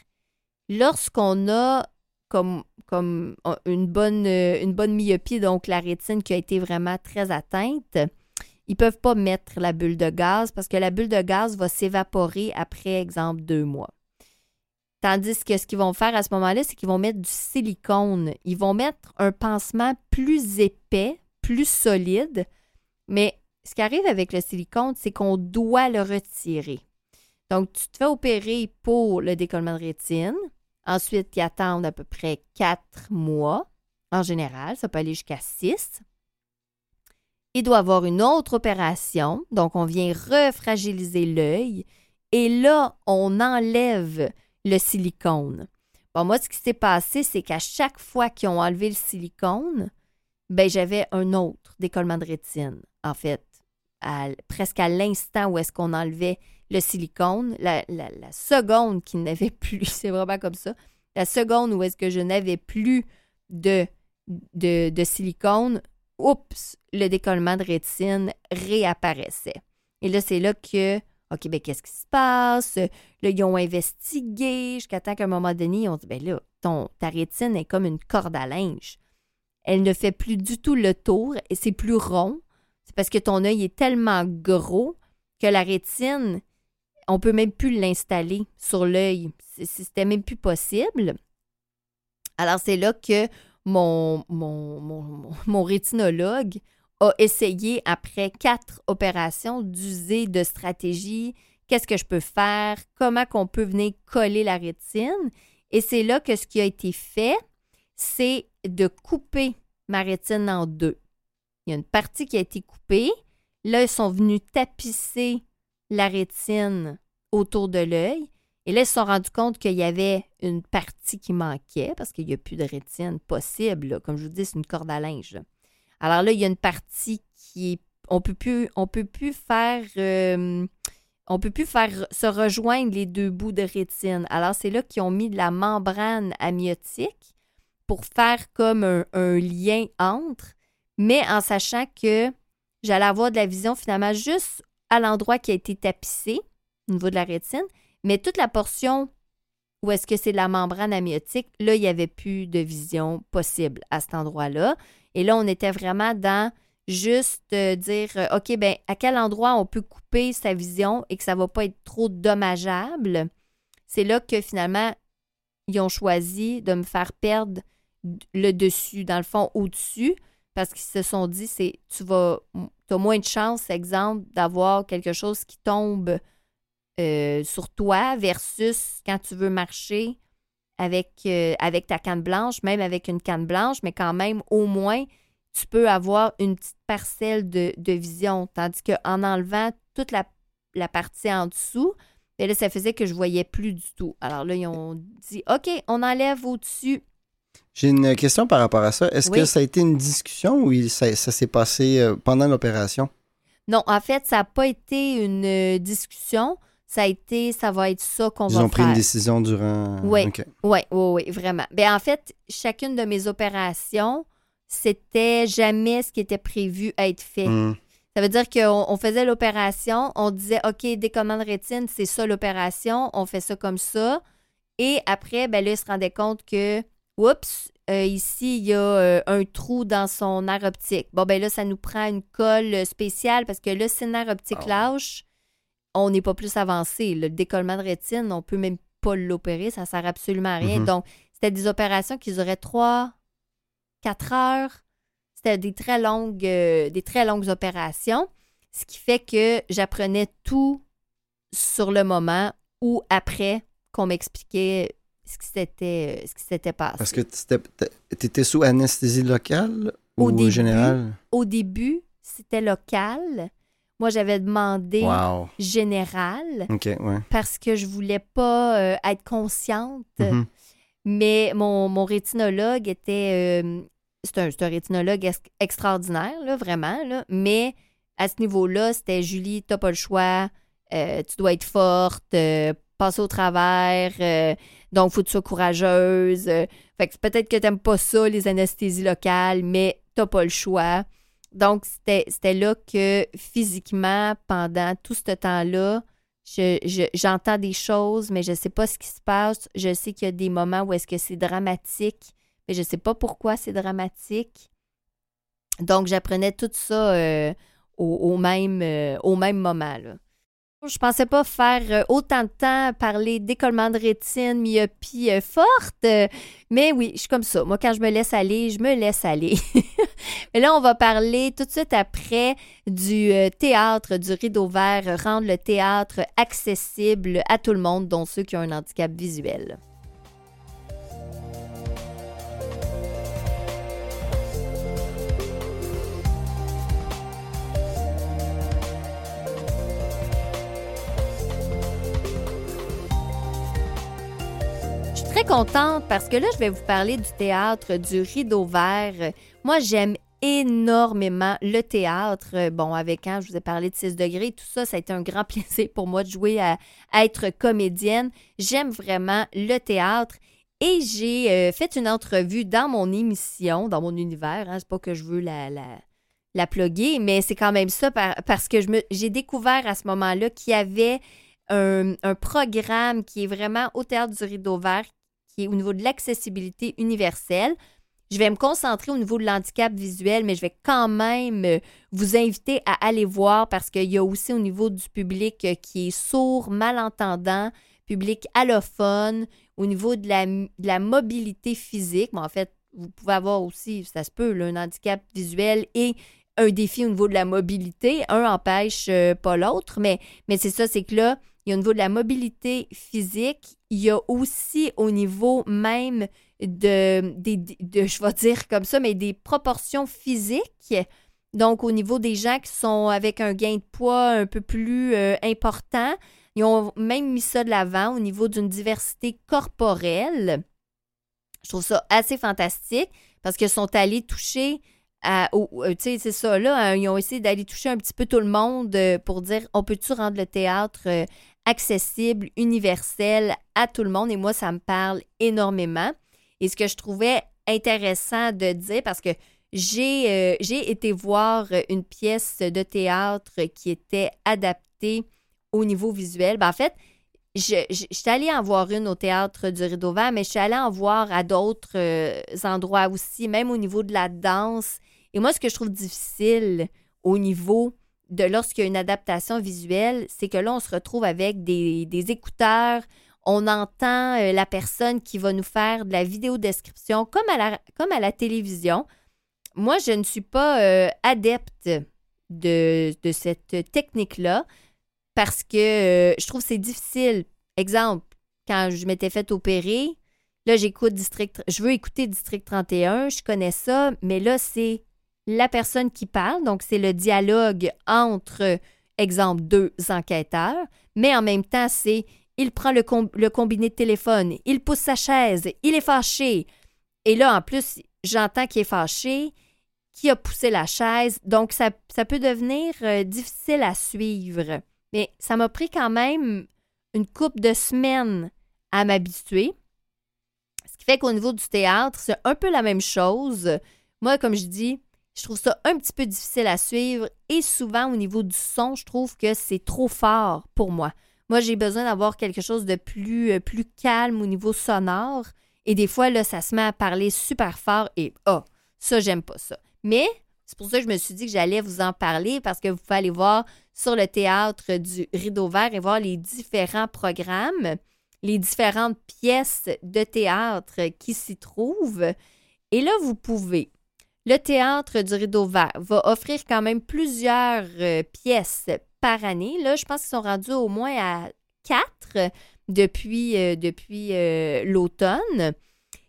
Speaker 2: lorsqu'on a comme, comme une, bonne, une bonne myopie, donc la rétine qui a été vraiment très atteinte, ils ne peuvent pas mettre la bulle de gaz parce que la bulle de gaz va s'évaporer après, exemple, deux mois. Tandis que ce qu'ils vont faire à ce moment-là, c'est qu'ils vont mettre du silicone. Ils vont mettre un pansement plus épais, plus solide. Mais ce qui arrive avec le silicone, c'est qu'on doit le retirer. Donc, tu te fais opérer pour le décollement de rétine. Ensuite, ils attendent à peu près quatre mois. En général, ça peut aller jusqu'à six. Il doit avoir une autre opération. Donc, on vient refragiliser l'œil. Et là, on enlève le silicone. Bon, moi, ce qui s'est passé, c'est qu'à chaque fois qu'ils ont enlevé le silicone, ben, j'avais un autre décollement de rétine. En fait, presque à l'instant où est-ce qu'on enlevait le silicone, la, seconde qui n'avait <laughs> plus, c'est vraiment comme ça, la seconde où est-ce que je n'avais plus de, de, silicone, oups, le décollement de rétine réapparaissait. Et là, c'est là que, OK, ben qu'est-ce qui se passe? Là, ils ont investigué jusqu'à temps qu'à un moment donné, on dit, ben là, ton, ta rétine est comme une corde à linge. Elle ne fait plus du tout le tour et c'est plus rond. C'est parce que ton œil est tellement gros que la rétine, on peut même plus l'installer sur l'œil. C'était même plus possible. Alors, c'est là que mon, mon, mon, rétinologue a essayé, après quatre opérations, d'user de stratégies. Qu'est-ce que je peux faire? Comment qu'on peut venir coller la rétine? Et c'est là que ce qui a été fait, c'est de couper ma rétine en deux. Il y a une partie qui a été coupée. Là, ils sont venus tapisser la rétine autour de l'œil. Et là, ils se sont rendus compte qu'il y avait une partie qui manquait parce qu'il n'y a plus de rétine possible. Comme je vous dis, c'est une corde à linge. Alors là, il y a une partie qui est. On peut plus, on peut plus faire. Euh, on peut plus faire se rejoindre les deux bouts de rétine. Alors, c'est là qu'ils ont mis de la membrane amniotique pour faire comme un, lien entre, mais en sachant que j'allais avoir de la vision finalement juste à l'endroit qui a été tapissé au niveau de la rétine, mais toute la portion où est-ce que c'est de la membrane amniotique, là, il n'y avait plus de vision possible à cet endroit-là. Et là, on était vraiment dans juste euh, dire, euh, OK, ben à quel endroit on peut couper sa vision et que ça ne va pas être trop dommageable? C'est là que finalement, ils ont choisi de me faire perdre le dessus, dans le fond, au-dessus, parce qu'ils se sont dit, c'est tu vas, as moins de chance, exemple, d'avoir quelque chose qui tombe euh, sur toi versus quand tu veux marcher avec, euh, avec ta canne blanche, même avec une canne blanche, mais quand même, au moins, tu peux avoir une petite parcelle de, vision. Tandis qu'en enlevant toute la, la, partie en dessous, et ben là, ça faisait que je voyais plus du tout. Alors là, ils ont dit OK, on enlève au-dessus
Speaker 1: j'ai une question par rapport à ça. Est-ce que ça a été une discussion ou ça, s'est passé euh, pendant l'opération?
Speaker 2: Non, en fait, ça n'a pas été une discussion. Ça a été, ça va être ça qu'on va
Speaker 1: faire.
Speaker 2: Ils
Speaker 1: ont pris une décision durant.
Speaker 2: Oui, oui, oui, vraiment. Bien, en fait, chacune de mes opérations, c'était jamais ce qui était prévu à être fait. Hmm. Ça veut dire qu'on faisait l'opération, on disait, OK, décommande rétine, c'est ça l'opération, on fait ça comme ça. Et après, ben là, ils se rendaient compte que oups, euh, ici, il y a euh, un trou dans son nerf optique. Bon, ben là, ça nous prend une colle spéciale parce que là, si le nerf optique ah lâche, on n'est pas plus avancé. Le décollement de rétine, on peut même pas l'opérer, ça sert absolument à rien. Mm-hmm. Donc, c'était des opérations qui duraient trois, quatre heures. C'était des très longues, euh, des très longues opérations, ce qui fait que j'apprenais tout sur le moment ou après qu'on m'expliquait ce qui s'était euh, ce qui s'était passé.
Speaker 1: Parce que tu étais sous anesthésie locale ou au générale?
Speaker 2: Au début, c'était local. Moi, j'avais demandé général parce que je voulais pas euh, être consciente. Mm-hmm. Mais mon, mon, rétinologue était... Euh, c'est un, rétinologue extraordinaire, là, vraiment. Là, mais à ce niveau-là, c'était Julie, t'as pas le choix. tu dois être forte, passer au travers. Donc, il faut que tu sois courageuse. Euh, fait que peut-être que tu n'aimes pas ça, les anesthésies locales, mais tu n'as pas le choix. Donc, c'était là que physiquement, pendant tout ce temps-là, j'entends des choses, mais je ne sais pas ce qui se passe. Je sais qu'il y a des moments où est-ce que c'est dramatique, mais je ne sais pas pourquoi c'est dramatique. Donc, j'apprenais tout ça euh, au, même, euh, au même moment. Je pensais pas faire euh, autant de temps parler décollement de rétine, myopie euh, forte. Mais oui, je suis comme ça. Moi, quand je me laisse aller, je me laisse aller. <laughs> Mais là, on va parler tout de suite après du euh, théâtre, du rideau vert, rendre le théâtre accessible à tout le monde, dont ceux qui ont un handicap visuel. Contente parce que là, je vais vous parler du théâtre, du rideau vert. Moi, j'aime énormément le théâtre. Bon, avec quand je vous ai parlé de 6 degrés, tout ça, ça a été un grand <laughs> plaisir pour moi de jouer à, être comédienne. J'aime vraiment le théâtre. Et j'ai euh, fait une entrevue dans mon émission, dans mon univers. Hein, c'est pas que je veux la, la, plugger, mais c'est quand même ça parce que j'ai découvert à ce moment-là qu'il y avait un, programme qui est vraiment au théâtre du rideau vert qui est au niveau de l'accessibilité universelle. Je vais me concentrer au niveau de l'handicap visuel, mais je vais quand même euh, vous inviter à aller voir parce qu'il y a aussi au niveau du public euh, qui est sourd, malentendant, public allophone, au niveau de la, mobilité physique. En fait, vous pouvez avoir aussi, ça se peut, un handicap visuel et un défi au niveau de la mobilité. Un empêche euh, pas l'autre, mais, mais c'est ça, c'est que là, il y a au niveau de la mobilité physique, il y a aussi au niveau même de, je vais dire comme ça, mais des proportions physiques. Donc, au niveau des gens qui sont avec un gain de poids un peu plus euh, important, ils ont même mis ça de l'avant au niveau d'une diversité corporelle. Je trouve ça assez fantastique parce qu'ils sont allés toucher à, euh, tu sais, c'est ça, là, hein, ils ont essayé d'aller toucher un petit peu tout le monde euh, pour dire on peut-tu rendre le théâtre accessible, universel à tout le monde? Et moi, ça me parle énormément. Et ce que je trouvais intéressant de dire, parce que j'ai euh, été voir une pièce de théâtre qui était adaptée au niveau visuel. Ben, en fait, je, suis allée en voir une au théâtre du Rideau Vert, mais je suis allée en voir à d'autres euh, endroits aussi, même au niveau de la danse. Et moi, ce que je trouve difficile au niveau de lorsqu'il y a une adaptation visuelle, c'est que là, on se retrouve avec des, des écouteurs, on entend euh, la personne qui va nous faire de la vidéo description comme à la, comme à la télévision. Moi, je ne suis pas euh, adepte de, cette technique-là parce que euh, je trouve que c'est difficile. Exemple, quand je m'étais fait opérer, là, j'écoute District, je veux écouter District 31, je connais ça, mais là, c'est la personne qui parle, donc c'est le dialogue entre, exemple, deux enquêteurs, mais en même temps, c'est il prend le, combiné de téléphone, il pousse sa chaise, il est fâché. Et là, en plus, j'entends qu'il est fâché, qui a poussé la chaise, donc ça, peut devenir euh, difficile à suivre. Mais ça m'a pris quand même une couple de semaines à m'habituer. Ce qui fait qu'au niveau du théâtre, c'est un peu la même chose. Moi, comme je dis, je trouve ça un petit peu difficile à suivre et souvent au niveau du son, je trouve que c'est trop fort pour moi. Moi, j'ai besoin d'avoir quelque chose de plus, euh, plus calme au niveau sonore. Et des fois, là, ça se met à parler super fort et oh, ça, j'aime pas ça. Mais c'est pour ça que je me suis dit que j'allais vous en parler parce que vous pouvez aller voir sur le théâtre du Rideau Vert et voir les différents programmes, les différentes pièces de théâtre qui s'y trouvent. Et là, vous pouvez. Le théâtre du Rideau Vert va offrir quand même plusieurs euh, pièces par année. Là, je pense qu'ils sont rendus au moins à quatre depuis, euh, euh, l'automne.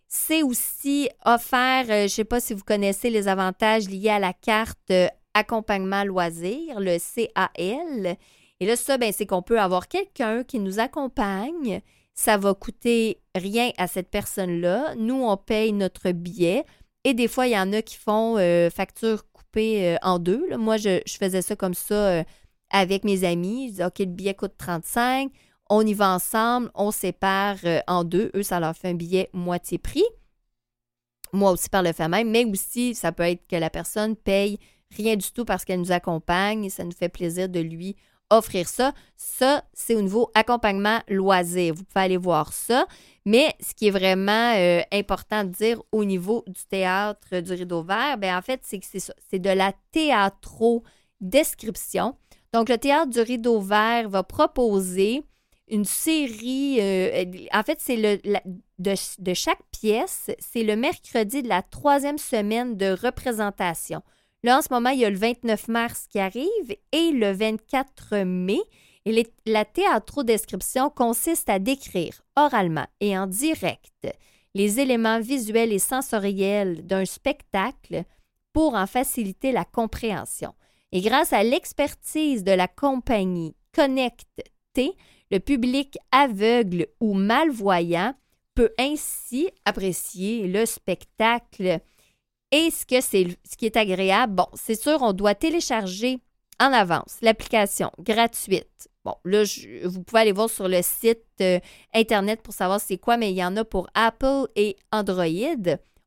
Speaker 2: C'est aussi offert, je ne sais pas si vous connaissez les avantages liés à la carte accompagnement loisir, le CAL. Et là, ça, ben, c'est qu'on peut avoir quelqu'un qui nous accompagne. Ça va coûter rien à cette personne-là. Nous, on paye notre billet. Et des fois, il y en a qui font facture coupée en deux. Moi, je, faisais ça comme ça avec mes amis. Je dis, OK, le billet coûte 35. On y va ensemble. On sépare euh, en deux. Eux, ça leur fait un billet moitié prix. Moi aussi par le fait même. Mais aussi, ça peut être que la personne paye rien du tout parce qu'elle nous accompagne et ça nous fait plaisir de lui offrir ça. Ça, c'est au niveau accompagnement loisir. Vous pouvez aller voir ça. Mais ce qui est vraiment euh, important de dire au niveau du théâtre du rideau vert, bien, en fait, c'est que c'est de la théâtro-description. Donc, le théâtre du rideau vert va proposer une série. Euh, en fait, c'est le de, chaque pièce, c'est le mercredi de la troisième semaine de représentation. Là, en ce moment, il y a le 29 mars qui arrive et le 24 mai. Et la théâtro-description consiste à décrire oralement et en direct les éléments visuels et sensoriels d'un spectacle pour en faciliter la compréhension. Et grâce à l'expertise de la compagnie Connect T, le public aveugle ou malvoyant peut ainsi apprécier le spectacle. Et ce, que c'est, ce qui est agréable, bon, c'est sûr, on doit télécharger en avance l'application gratuite. Bon, là, vous pouvez aller voir sur le site euh, Internet pour savoir c'est quoi, mais il y en a pour Apple et Android.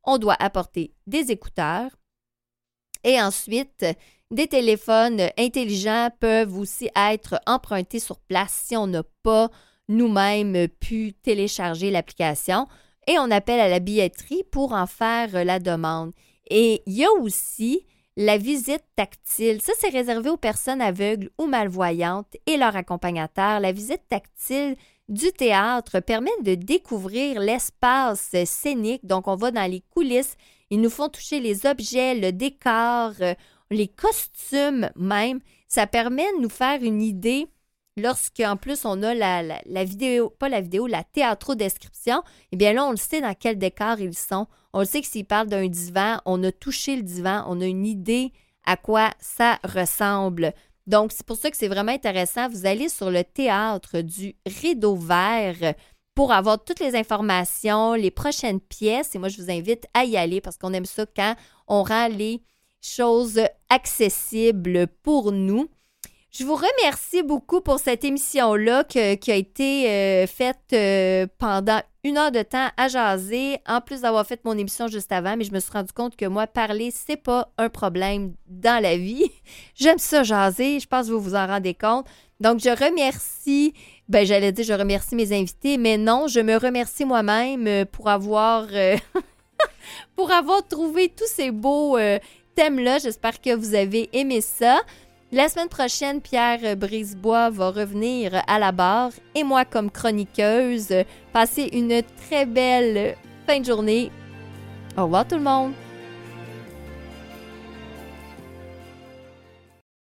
Speaker 2: On doit apporter des écouteurs. Et ensuite, des téléphones intelligents peuvent aussi être empruntés sur place si on n'a pas nous-mêmes pu télécharger l'application et on appelle à la billetterie pour en faire la demande. Et il y a aussi la visite tactile. Ça, c'est réservé aux personnes aveugles ou malvoyantes et leurs accompagnateurs. La visite tactile du théâtre permet de découvrir l'espace scénique. Donc, on va dans les coulisses. Ils nous font toucher les objets, le décor les costumes même, ça permet de nous faire une idée lorsqu'en plus on a la, la, vidéo, pas la vidéo, la théâtro-description, eh bien là, on le sait dans quel décor ils sont. On le sait que s'ils parlent d'un divan, on a touché le divan, on a une idée à quoi ça ressemble. Donc, c'est pour ça que c'est vraiment intéressant. Vous allez sur le théâtre du rideau vert pour avoir toutes les informations, les prochaines pièces. Et moi, je vous invite à y aller parce qu'on aime ça quand on rend les choses accessibles pour nous. Je vous remercie beaucoup pour cette émission-là qui a été euh, faite euh, pendant une heure de temps à jaser, en plus d'avoir fait mon émission juste avant, mais je me suis rendu compte que moi, parler, c'est pas un problème dans la vie. <laughs> J'aime ça jaser, je pense que vous vous en rendez compte. Donc, je remercie, ben j'allais dire je remercie mes invités, mais non, je me remercie moi-même euh, pour avoir <laughs> pour avoir trouvé tous ces beaux thèmes-là. J'espère que vous avez aimé ça. La semaine prochaine, Pierre Brisebois va revenir à la barre et moi comme chroniqueuse. Passez une très belle fin de journée. Au revoir tout le monde.